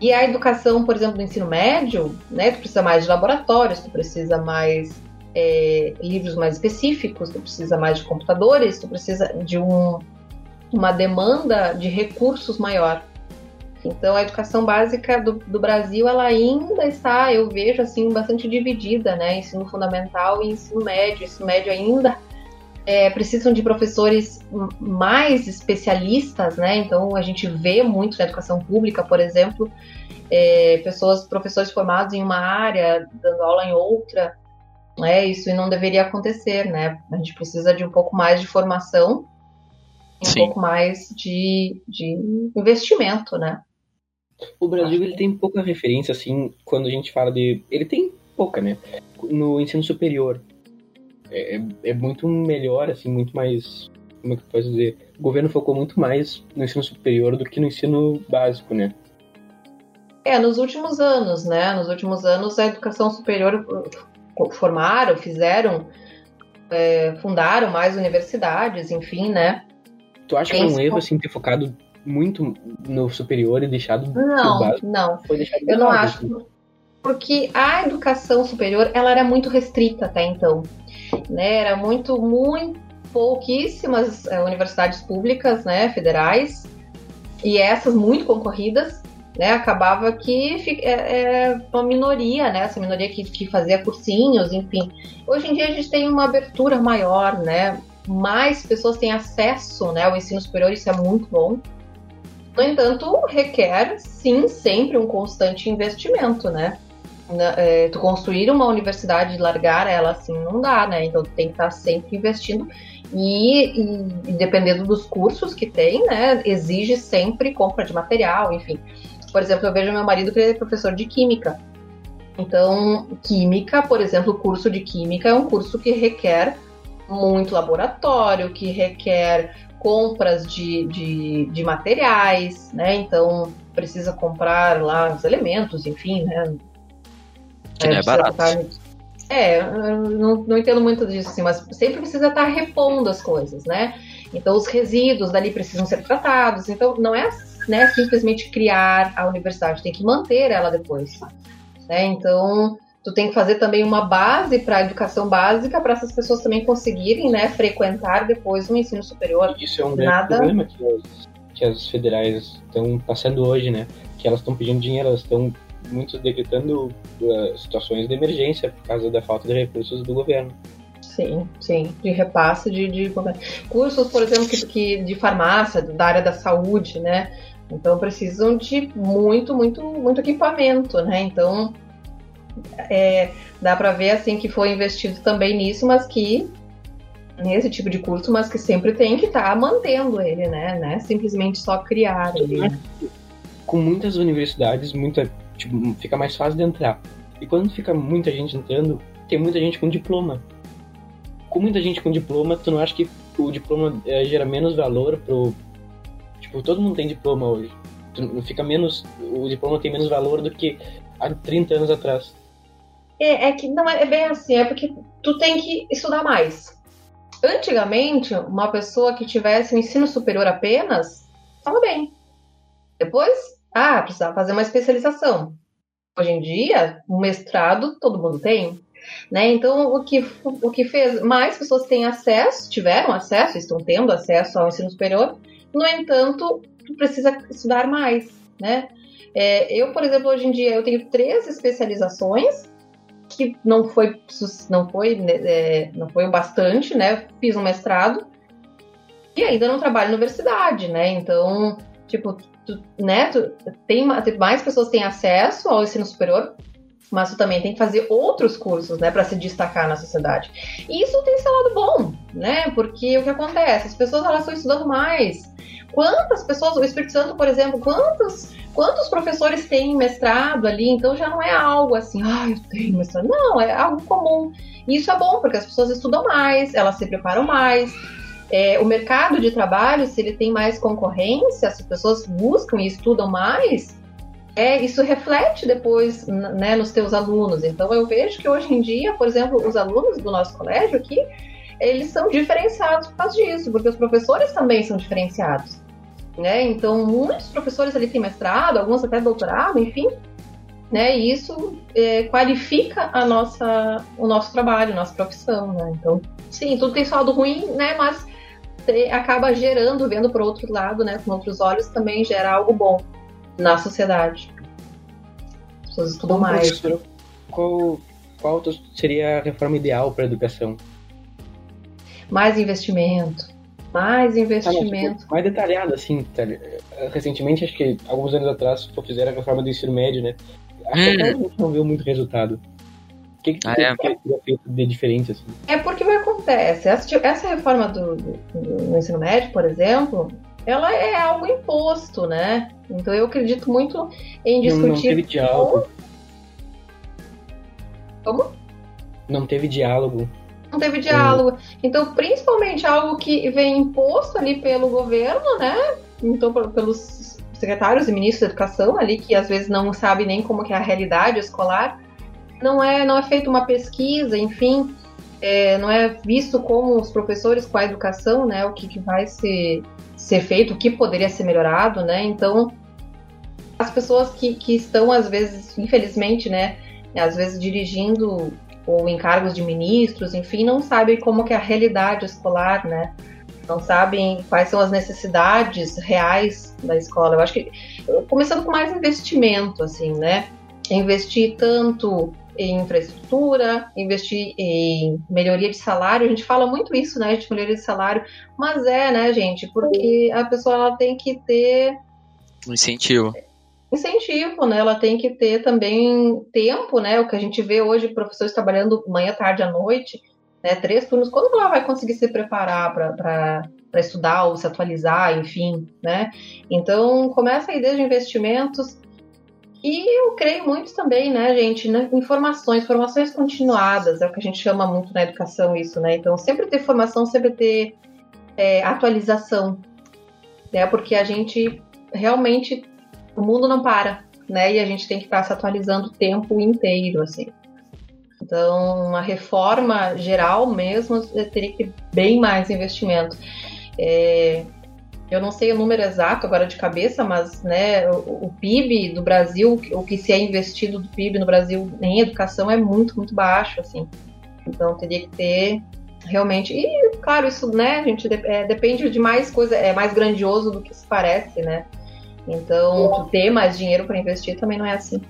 E a educação, por exemplo, do ensino médio, né? Tu precisa mais de laboratórios, tu precisa mais é, livros mais específicos, tu precisa mais de computadores, tu precisa de um, uma demanda de recursos maior. Então, a educação básica do, do, Brasil, ela ainda está, eu vejo, assim, bastante dividida, né? Ensino fundamental e ensino médio. Ensino médio ainda é, precisam de professores mais especialistas, né? Então, a gente vê muito na educação pública, por exemplo, é, pessoas, professores formados em uma área, dando aula em outra, né? Isso não deveria acontecer, né? A gente precisa de um pouco mais de formação um Sim. pouco mais de, de investimento, né? O Brasil ele tem pouca referência, assim, quando a gente fala de. Ele tem pouca, né? No ensino superior. É, é, é muito melhor, assim, muito mais. Como é que eu posso dizer? O governo focou muito mais no ensino superior do que no ensino básico, né? É, nos últimos anos, né? Nos últimos anos a educação superior formaram, fizeram, é, fundaram mais universidades, enfim, né? Tu acha que é um erro, assim, ter focado muito no superior e deixado não, básico? Não, Foi deixado eu não acho. Assim. Porque a educação superior, ela era muito restrita até então. Né? Era muito, muito pouquíssimas é, universidades públicas, né, federais, e essas muito concorridas, né, acabava que é, é uma minoria, né, essa minoria que, que fazia cursinhos, enfim. Hoje em dia a gente tem uma abertura maior, né, mais pessoas têm acesso né, ao ensino superior, isso é muito bom. No entanto, requer, sim, sempre um constante investimento, né? É, tu construir uma universidade e largar ela assim não dá, né? Então tu tem que estar sempre investindo e, e, e, dependendo dos cursos que tem, né? Exige sempre compra de material, enfim. Por exemplo, eu vejo meu marido que é professor de química. Então, química, por exemplo, o curso de química é um curso que requer muito laboratório, que requer compras de, de, de materiais, né? Então precisa comprar lá os elementos, enfim, né? Que não é, é barato. Estar... É, não, não entendo muito disso, assim, mas sempre precisa estar repondo as coisas, né? Então os resíduos dali precisam ser tratados. Então não é né, simplesmente criar a universidade, tem que manter ela depois. Né? Então tu tem que fazer também uma base para a educação básica para essas pessoas também conseguirem né, frequentar depois o ensino superior. Isso é um grande Nada... problema que as, que as federais estão passando hoje, né? Que elas estão pedindo dinheiro, elas estão muito decretando uh, situações de emergência por causa da falta de recursos do governo. Sim, sim, de repasse de, de cursos, por exemplo, que, que de farmácia, da área da saúde, né? Então precisam de muito, muito, muito equipamento, né? Então é, dá para ver assim que foi investido também nisso, mas que nesse tipo de curso, mas que sempre tem que estar tá mantendo ele, né? né? Simplesmente só criar ele. Com muitas universidades, muita, tipo, fica mais fácil de entrar. E quando fica muita gente entrando, tem muita gente com diploma. Com muita gente com diploma, tu não acha que o diploma é, gera menos valor pro. Tipo, todo mundo tem diploma hoje. Tu, fica menos. O diploma tem menos valor do que há 30 anos atrás. É, é que não é, é bem assim, é porque tu tem que estudar mais. Antigamente, uma pessoa que tivesse um ensino superior apenas, estava bem. Depois, ah, precisava fazer uma especialização. Hoje em dia, o mestrado todo mundo tem. Né? Então, o que, o que fez mais pessoas têm acesso, tiveram acesso, estão tendo acesso ao ensino superior. No entanto, precisa estudar mais, né? É, eu, por exemplo, hoje em dia eu tenho três especializações que não foi não foi né, é, não foi o bastante, né? Fiz um mestrado e ainda não trabalho na universidade, né? Então, tipo, tu, né, tu, tem mais pessoas têm acesso ao ensino superior, mas tu também tem que fazer outros cursos, né, para se destacar na sociedade. E isso tem seu lado bom, né? Porque o que acontece? As pessoas elas estão estudando mais. Quantas pessoas, o Espírito Santo, por exemplo, quantos quantos professores têm mestrado ali? Então já não é algo assim, ah, eu tenho mestrado. Não, é algo comum. E isso é bom, porque as pessoas estudam mais, elas se preparam mais. É, o mercado de trabalho, se ele tem mais concorrência, se as pessoas buscam e estudam mais, é, isso reflete depois né, nos teus alunos. Então eu vejo que hoje em dia, por exemplo, os alunos do nosso colégio aqui, eles são diferenciados por causa disso, porque os professores também são diferenciados. Né? Então, muitos professores ali têm mestrado, alguns até doutorado, enfim, né? E isso é, qualifica a nossa, o nosso trabalho, a nossa profissão, né? Então, sim, tudo tem saldo ruim, né? Mas te, acaba gerando, vendo para outro lado, né? Com outros olhos, também gera algo bom na sociedade. As pessoas estudam mais. Qual, qual seria a reforma ideal para a educação? Mais investimento. Mais investimento. Ah, tipo, mais detalhado, assim. Tá, recentemente, acho que alguns anos atrás, fizeram a reforma do ensino médio, né? Acho que a gente não viu muito resultado. O que, que ah, é? feito de diferente, assim? É porque o que acontece? Essa, essa reforma do, do, do ensino médio, por exemplo, ela é algo imposto, né? Então eu acredito muito em discutir. Não, não teve diálogo. Como? Não teve diálogo. Não teve diálogo. Então, principalmente algo que vem imposto ali pelo governo, né? Então, pelos secretários e ministros da educação ali, que às vezes não sabem nem como que é a realidade escolar. Não é, não é feita uma pesquisa, enfim, é, não é visto como os professores com a educação, né? O que, que vai ser ser feito, o que poderia ser melhorado, né? Então, as pessoas que, que estão, às vezes, infelizmente, né, às vezes dirigindo ou em cargos de ministros, enfim, não sabem como que é a realidade escolar, né? Não sabem quais são as necessidades reais da escola. Eu acho que começando com mais investimento, assim, né? Investir tanto em infraestrutura, investir em melhoria de salário. A gente fala muito isso, né, de melhoria de salário, mas é, né, gente, porque a pessoa ela tem que ter um incentivo. Incentivo, né? Ela tem que ter também tempo, né? O que a gente vê hoje, professores trabalhando manhã, tarde, à noite, né? Três turnos. Quando ela vai conseguir se preparar para estudar ou se atualizar, enfim, né? Então, começa aí desde investimentos e eu creio muito também, né, gente, né, informações, formações continuadas, é o que a gente chama muito na educação isso, né? Então, sempre ter formação, sempre ter é, atualização, né? Porque a gente realmente, o mundo não para, né? E a gente tem que estar se atualizando o tempo inteiro, assim. Então, uma reforma geral mesmo teria que ter bem mais investimento. É, eu não sei o número exato agora de cabeça, mas né, o, o, PIB do Brasil, o que se é investido do PIB no Brasil em educação é muito, muito baixo, assim. Então teria que ter realmente. E, claro, isso, né, gente, é, depende de mais coisa, é mais grandioso do que se parece, né? Então, ter mais dinheiro para investir também não é assim.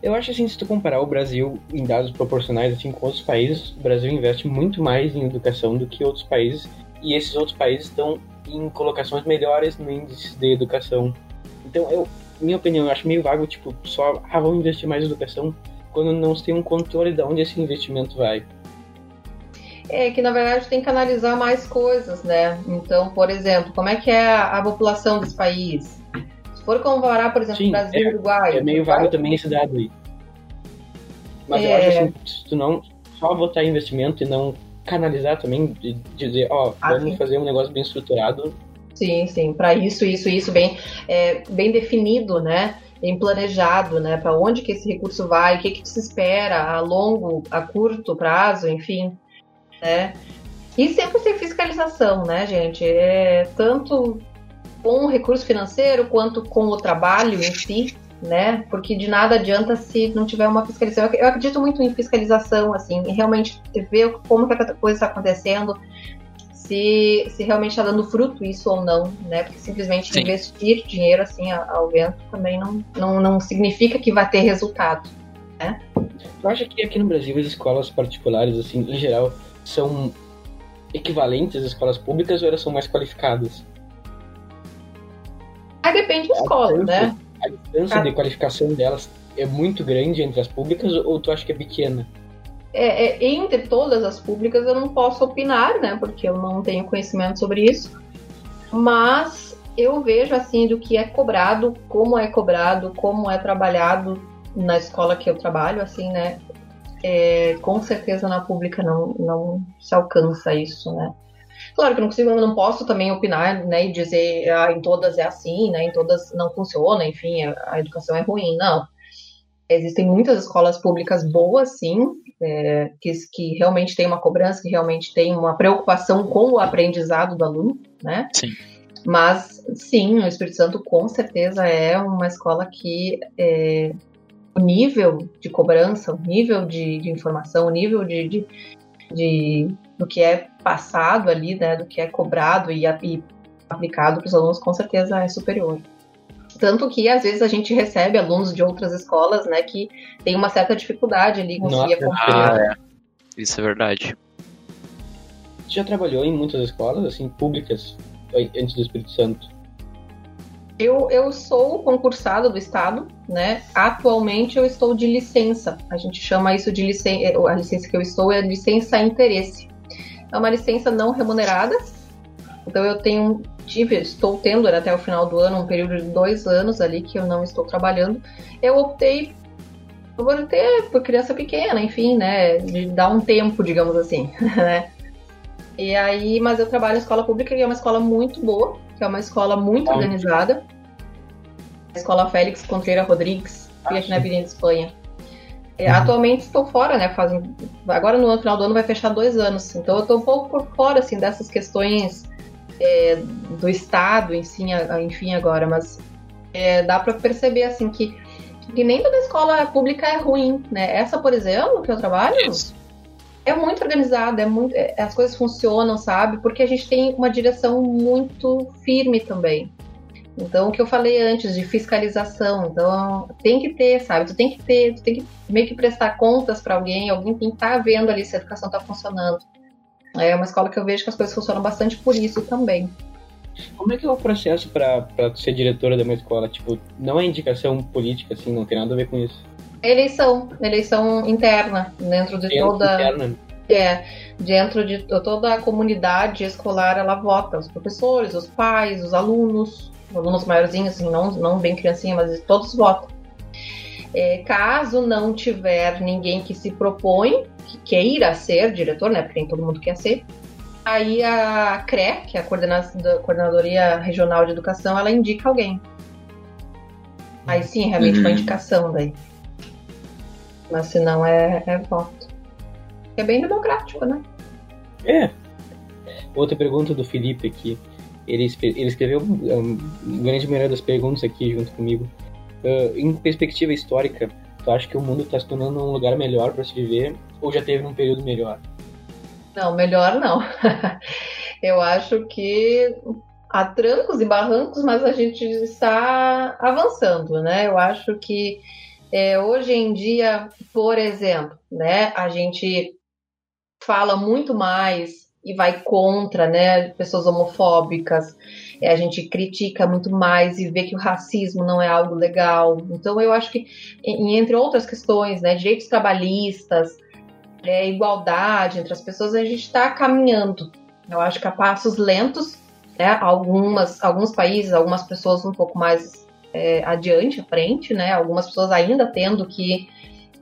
Eu acho assim, se tu comparar o Brasil em dados proporcionais assim com outros países, o Brasil investe muito mais em educação do que outros países, e esses outros países estão em colocações melhores no índice de educação. Então, eu, minha opinião, eu acho meio vago, tipo, só, ah, vamos investir mais em educação, quando não se tem um controle de onde esse investimento vai. É que, na verdade, tem que analisar mais coisas, né? Então, por exemplo, como é que é a, a população desse país? Se for comparar, por exemplo, Sim, Brasil e é, Uruguai... É meio vago também esse dado aí. Mas é... eu acho assim, se tu não só botar investimento e não canalizar também, de dizer, ó, oh, vamos fazer um negócio bem estruturado. Sim, sim, para isso, isso, isso bem, é, bem definido, né? Bem planejado, né? Para onde que esse recurso vai, o que, que se espera a longo, a curto prazo, enfim, né? E sempre tem fiscalização, né, gente? É, tanto com o recurso financeiro quanto com o trabalho em si, né? Porque de nada adianta se não tiver uma fiscalização. Eu acredito muito em fiscalização, assim, realmente ver como que a coisa está acontecendo, se, se realmente está dando fruto isso ou não, né? Porque simplesmente Sim. investir dinheiro assim ao vento também não, não, não significa que vai ter resultado, né? Eu acho que aqui no Brasil as escolas particulares, assim, em geral, são equivalentes às escolas públicas ou elas são mais qualificadas? Aí depende da escola, né? A distância de qualificação delas é muito grande entre as públicas ou tu acha que é pequena? É, é, entre todas as públicas eu não posso opinar, né? Porque eu não tenho conhecimento sobre isso. Mas eu vejo assim do que é cobrado, como é cobrado, como é trabalhado na escola que eu trabalho, assim, né? É, com certeza na pública não, não se alcança isso, né? Claro que eu não consigo, eu não posso também opinar, né, e dizer ah, em todas é assim, né, em todas não funciona, enfim, a, a educação é ruim, não. Existem muitas escolas públicas boas, sim, é, que, que realmente tem uma cobrança, que realmente tem uma preocupação com o aprendizado do aluno, né? Sim. Mas, sim, o Espírito Santo com certeza é uma escola que é, o nível de cobrança, o nível de, de informação, o nível de, de, de, do que é passado ali, né, do que é cobrado e, e aplicado para os alunos, com certeza é superior. Tanto que às vezes a gente recebe alunos de outras escolas, né, que tem uma certa dificuldade ali em conseguir acompanhar. Ah, é. Isso é verdade. Tu já trabalhou em muitas escolas, assim, públicas, antes do Espírito Santo? Eu, eu sou concursado do Estado, né? Atualmente eu estou de licença. A gente chama isso de licença. A licença que eu estou é licença interesse. É uma licença não remunerada. Então eu tenho, tive, estou tendo né, até o final do ano um período de dois anos ali que eu não estou trabalhando. Eu optei por ter por criança pequena, enfim, né? De dar um tempo, digamos assim, né? E aí, mas eu trabalho em escola pública, que é uma escola muito boa, que é uma escola muito organizada. A escola Félix Contreira Rodrigues, é aqui na Avenida Espanha. É, Uhum. Atualmente estou fora, né? Fazem, agora no final do ano vai fechar dois anos. Então eu estou um pouco por fora, assim, dessas questões é, do Estado, enfim, enfim agora. Mas é, dá para perceber, assim, que, que nem toda escola pública é ruim, né? Essa, por exemplo, que eu trabalho, Isso. é muito organizada, é muito, é- as coisas funcionam, sabe? Porque a gente tem uma direção muito firme também. Então, o que eu falei antes de fiscalização, então tem que ter, sabe? Tu tem que ter, tu tem que meio que prestar contas para alguém, alguém tem que estar vendo ali se a educação está funcionando. É uma escola que eu vejo que as coisas funcionam bastante por isso também. Como é que é o processo tu ser diretora de uma escola? Tipo, não é indicação política, assim, não tem nada a ver com isso. Eleição, eleição interna, dentro de Dentro toda. interna, É, dentro de to- toda a comunidade escolar, ela vota. Os professores, os pais, os alunos, os alunos maiorzinhos, assim, não, não bem criancinha, mas todos votam. É, caso não tiver ninguém que se propõe, que queira ser diretor, né, porque nem todo mundo quer ser, aí a CRE, que é a Coordenadoria Regional de Educação, ela indica alguém. Aí sim, realmente uma Uhum. indicação daí. Mas se não é, é voto. É bem democrático, né? É. Outra pergunta do Felipe aqui. Ele, ele escreveu um, grande maioria das perguntas aqui junto comigo. Ah, em perspectiva histórica, tu acha que o mundo está se tornando um lugar melhor para se viver ou já teve um período melhor? Não, melhor não. Eu acho que há trancos e barrancos, mas a gente está avançando, né? Eu acho que é, hoje em dia, por exemplo, né, a gente fala muito mais e vai contra, né, pessoas homofóbicas. É, a gente critica muito mais e vê que o racismo não é algo legal. Então, eu acho que, entre outras questões, né, direitos trabalhistas, é, igualdade entre as pessoas, a gente está caminhando. Eu acho que a passos lentos, né? Algumas, alguns países, algumas pessoas um pouco mais é, adiante, à frente, né? Algumas pessoas ainda tendo que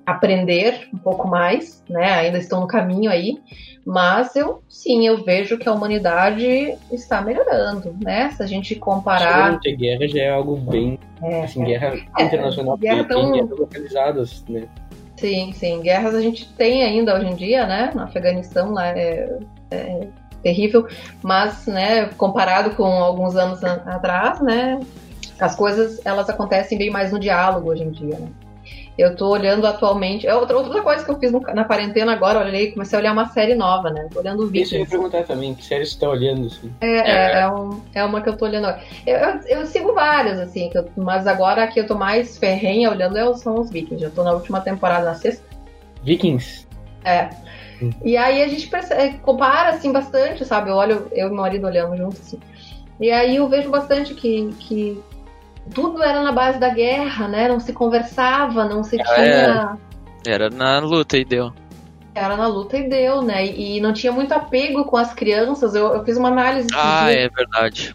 aprender um pouco mais, né? Ainda estão no caminho aí, mas eu sim, eu vejo que a humanidade está melhorando, né? Se a gente comparar, ter guerra já é algo bem. é, Assim, guerra É, internacional, guerra tão- guerras localizadas, né? Sim, sim. Guerras a gente tem ainda hoje em dia, né? No Afeganistão lá é, é terrível, mas, né, comparado com alguns anos a- atrás, né, as coisas elas acontecem bem mais no diálogo hoje em dia, né? Eu tô olhando atualmente. é Outra, outra coisa que eu fiz no- na quarentena agora, eu olhei, comecei a olhar uma série nova, né? Tô olhando o Isso eu perguntar também, que série você tá olhando, assim? É, é, é, um- é uma que eu tô olhando agora. Eu, eu, eu sigo várias, assim, que eu- mas agora a que eu tô mais ferrenha olhando é, são os Vikings. Já tô na última temporada, na sexta. Vikings? É. E aí a gente percebe, compara assim bastante, sabe? Eu olho, eu e meu marido olhamos juntos assim. E aí eu vejo bastante que, que tudo era na base da guerra, né? Não se conversava, não se tinha. É, era na luta e deu. Era na luta e deu, né? E não tinha muito apego com as crianças. Eu, eu fiz uma análise. Ah, é verdade.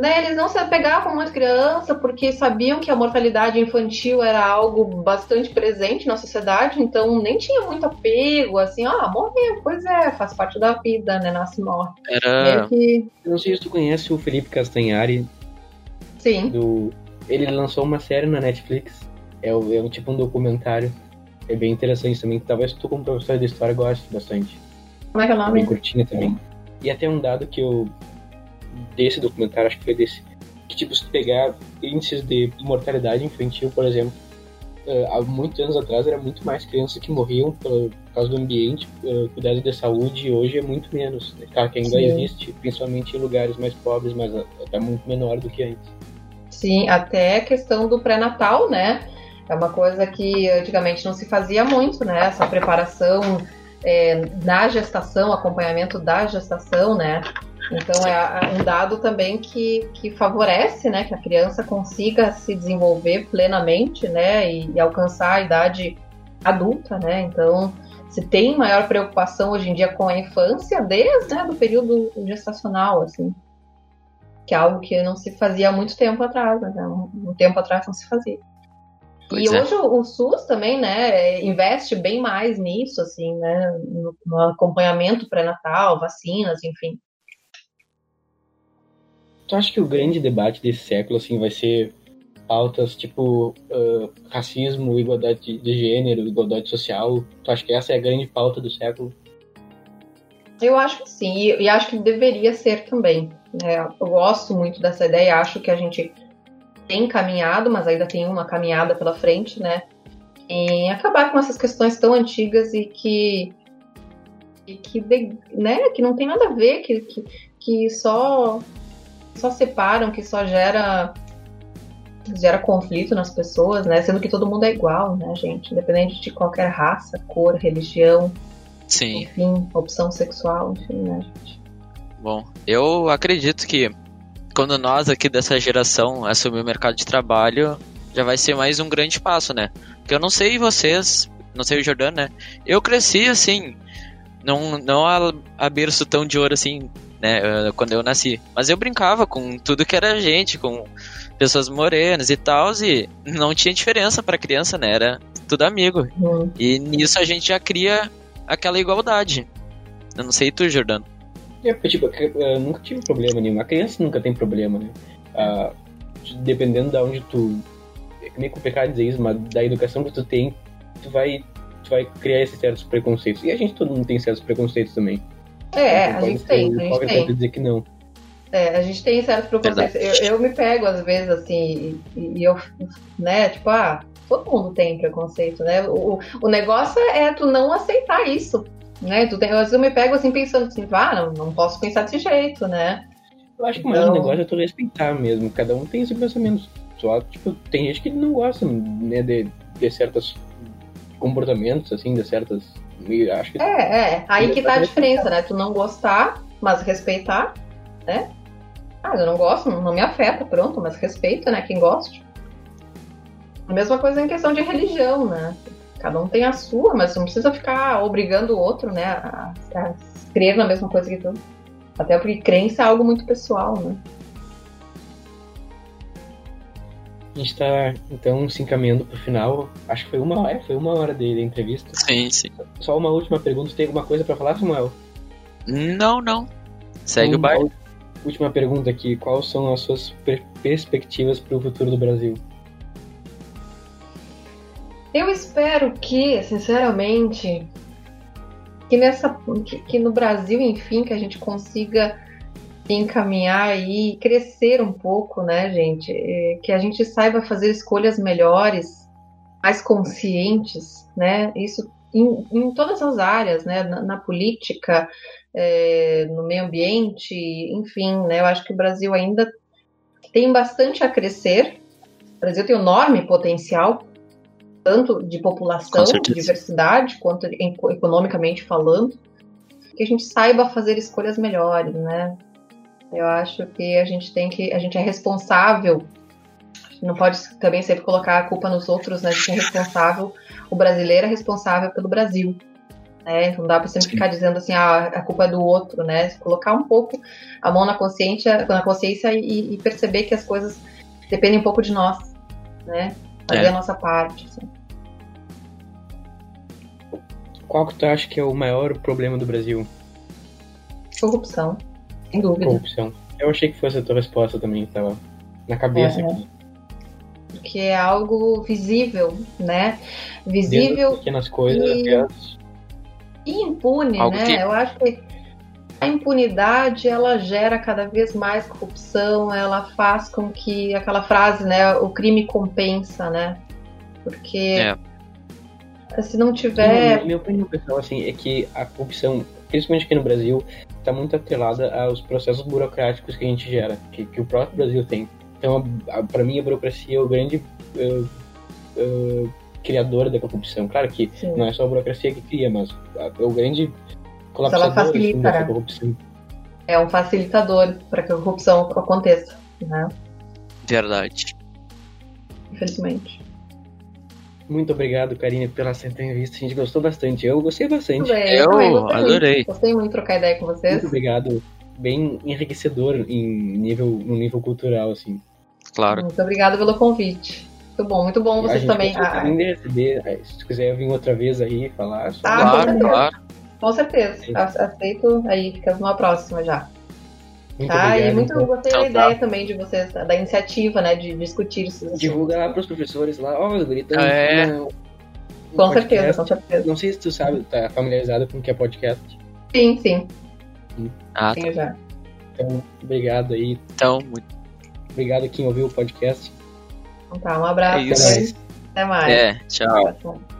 Né, eles não se apegavam muito criança porque sabiam que a mortalidade infantil era algo bastante presente na sociedade, então nem tinha muito apego, assim, ah, morreu, pois é, faz parte da vida, né? Nasce e morre. Era. Que... Eu não sei se tu conhece o Felipe Castanhari. Sim. Do... Ele lançou uma série na Netflix. É, o, é um tipo um documentário. É bem interessante também. Talvez tu, como professor de história, goste bastante. Como é que é o nome? bem curtinha também. E até um dado que eu. desse documentário, acho que foi desse. Que, tipo, se pegar índices de mortalidade infantil, por exemplo, eh, há muitos anos atrás era muito mais crianças que morriam por, causa do ambiente, eh, cuidado de saúde, e hoje é muito menos. né? Claro que ainda Sim. existe, principalmente em lugares mais pobres, mas é muito menor do que antes. Sim, até a questão do pré-natal, né? É uma coisa que antigamente não se fazia muito, né? Essa preparação é, na gestação, acompanhamento da gestação, né? Então é um dado também que, que favorece, né, que a criança consiga se desenvolver plenamente, né, e, e alcançar a idade adulta, né? Então se tem maior preocupação hoje em dia com a infância desde né, do período gestacional, assim, que é algo que não se fazia há muito tempo atrás, né? Um, um tempo atrás não se fazia. Pois e é. hoje o, o SUS também, né, investe bem mais nisso, assim, né, no, no acompanhamento pré-natal, vacinas, enfim. Tu acha que o grande debate desse século, assim, vai ser pautas tipo ah, racismo, igualdade de gênero, igualdade social? Tu acha que essa é a grande pauta do século? Eu acho que sim, e acho que deveria ser também. Né? Eu gosto muito dessa ideia, acho que a gente tem caminhado, mas ainda tem uma caminhada pela frente, né? Em acabar com essas questões tão antigas e que e que, né, que não tem nada a ver, que, que, que só só separam, que só gera gera conflito nas pessoas, né? Sendo que todo mundo é igual, né, gente? Independente de qualquer raça, cor, religião, Sim. enfim, opção sexual, enfim, né, gente? Bom, eu acredito que quando nós aqui dessa geração assumir o mercado de trabalho, já vai ser mais um grande passo, né? Porque eu não sei vocês, não sei o Jordano, né? Eu cresci assim, não, não a, a berço tão de ouro assim, né? eh, Quando eu nasci. Mas eu brincava com tudo que era gente, com pessoas morenas e tal, e não tinha diferença pra criança, né? Era tudo amigo. Hum. E nisso a gente já cria aquela igualdade. Eu não sei tu, Jordano. É, porque, tipo, eu nunca tive problema nenhum. A criança nunca tem problema, né? Ah, dependendo da onde tu. É meio complicado dizer isso, mas da educação que tu tem, tu vai, tu vai criar esses certos preconceitos. E a gente, todo mundo tem certos preconceitos também. É, é, Não a gente ser tem, a gente tem. de dizer que não. É, a gente tem certos preconceitos. Eu, eu me pego, às vezes, assim, e, e eu, né, tipo, ah, todo mundo tem preconceito, né? O, o negócio é tu não aceitar isso, né? Tu tem, às eu me pego, assim, pensando assim, ah, não, não posso pensar desse jeito, né? Eu acho que mais Então- o negócio é tu respeitar mesmo. Cada um tem esse pensamento. Só, tipo, tem gente que não gosta, né, de, de certos comportamentos, assim, de certas. Acho que É, é, aí que tá a diferença, né? Tu não gostar, mas respeitar, né? Ah, eu não gosto, não, me afeta, pronto, mas respeita, né? Quem goste. A mesma coisa em questão de religião, né? Cada um tem a sua, mas não precisa ficar obrigando o outro, né, a, a crer na mesma coisa que tu. Até porque crença é algo muito pessoal, né? a gente tá, então, se encaminhando pro final. Acho que foi uma hora, foi uma hora de, de entrevista. Sim, sim. Só uma última pergunta. Tem alguma coisa pra falar, Samuel? Não, não. Segue o ú- Última pergunta aqui. Quais são as suas per- perspectivas pro futuro do Brasil? Eu espero que, sinceramente, que nessa que, que no Brasil, enfim, que a gente consiga encaminhar e crescer um pouco, né, gente? É, Que a gente saiba fazer escolhas melhores, mais conscientes, né? Isso em, em todas as áreas, né? Na, na política, é, no meio ambiente, enfim, né? Eu acho que o Brasil ainda tem bastante a crescer. O Brasil tem um enorme potencial tanto de população, diversidade, quanto economicamente falando, que a gente saiba fazer escolhas melhores, né? Eu acho que a gente tem que, a gente é responsável não pode também sempre colocar a culpa nos outros, né? De quem é responsável. O brasileiro é responsável pelo Brasil. Né? Não dá para sempre ficar dizendo assim, ah, a culpa é do outro, né? Colocar um pouco a mão na consciência, na consciência e, e perceber que as coisas dependem um pouco de nós, né? Fazer É. a nossa parte. assim. Qual que tu acha que é o maior problema do Brasil? Corrupção, sem dúvida. Corrupção. Eu achei que fosse a tua resposta também, que tava na cabeça Uhum. aqui. Porque é algo visível, né? Visível as pequenas coisas e- até as... e impune, Algo né? que- Eu acho que a impunidade ela gera cada vez mais corrupção, ela faz com que aquela frase, né, o crime compensa, né? Porque É. se não tiver, minha opinião pessoal assim, é que a corrupção, principalmente aqui no Brasil, está muito atrelada aos processos burocráticos que a gente gera, que, que o próprio Brasil tem. Então, para mim, a burocracia é o grande eh, eh, criador da corrupção. Claro que Sim. não é só a burocracia que cria, mas a- o grande ela colapsador facilita, né? corrupção. é um facilitador para que a corrupção aconteça, né? Verdade. Infelizmente. Muito obrigado, Karine, pela essa entrevista. A gente gostou bastante. Eu gostei bastante. Bem, Eu gostei muito. adorei. Gostei muito de trocar ideia com vocês. Muito obrigado. Bem enriquecedor em nível, no nível cultural, assim. Claro. Muito obrigada pelo convite. Muito bom, muito bom a vocês gente também. Ah, de receber, eh, se quiser vir outra vez aí falar sobre Ah, claro, claro. Com certeza. Sim. Aceito aí, fica numa próxima já. Muito tá? obrigado. e muito então. gostei da tá. ideia também de vocês, da iniciativa, né, de discutir assuntos. Divulga lá pros professores lá, ó, os gritando. É. no- no Com podcast. certeza, com certeza. Não sei se tu sabe, tá familiarizado com o que é podcast. Sim, sim, Ah, tá. sim, já. Então, obrigado aí. Então, muito. Obrigado quem ouviu o podcast. Então tá, um abraço. É isso. Até mais. Até mais. É, tchau. Tchau.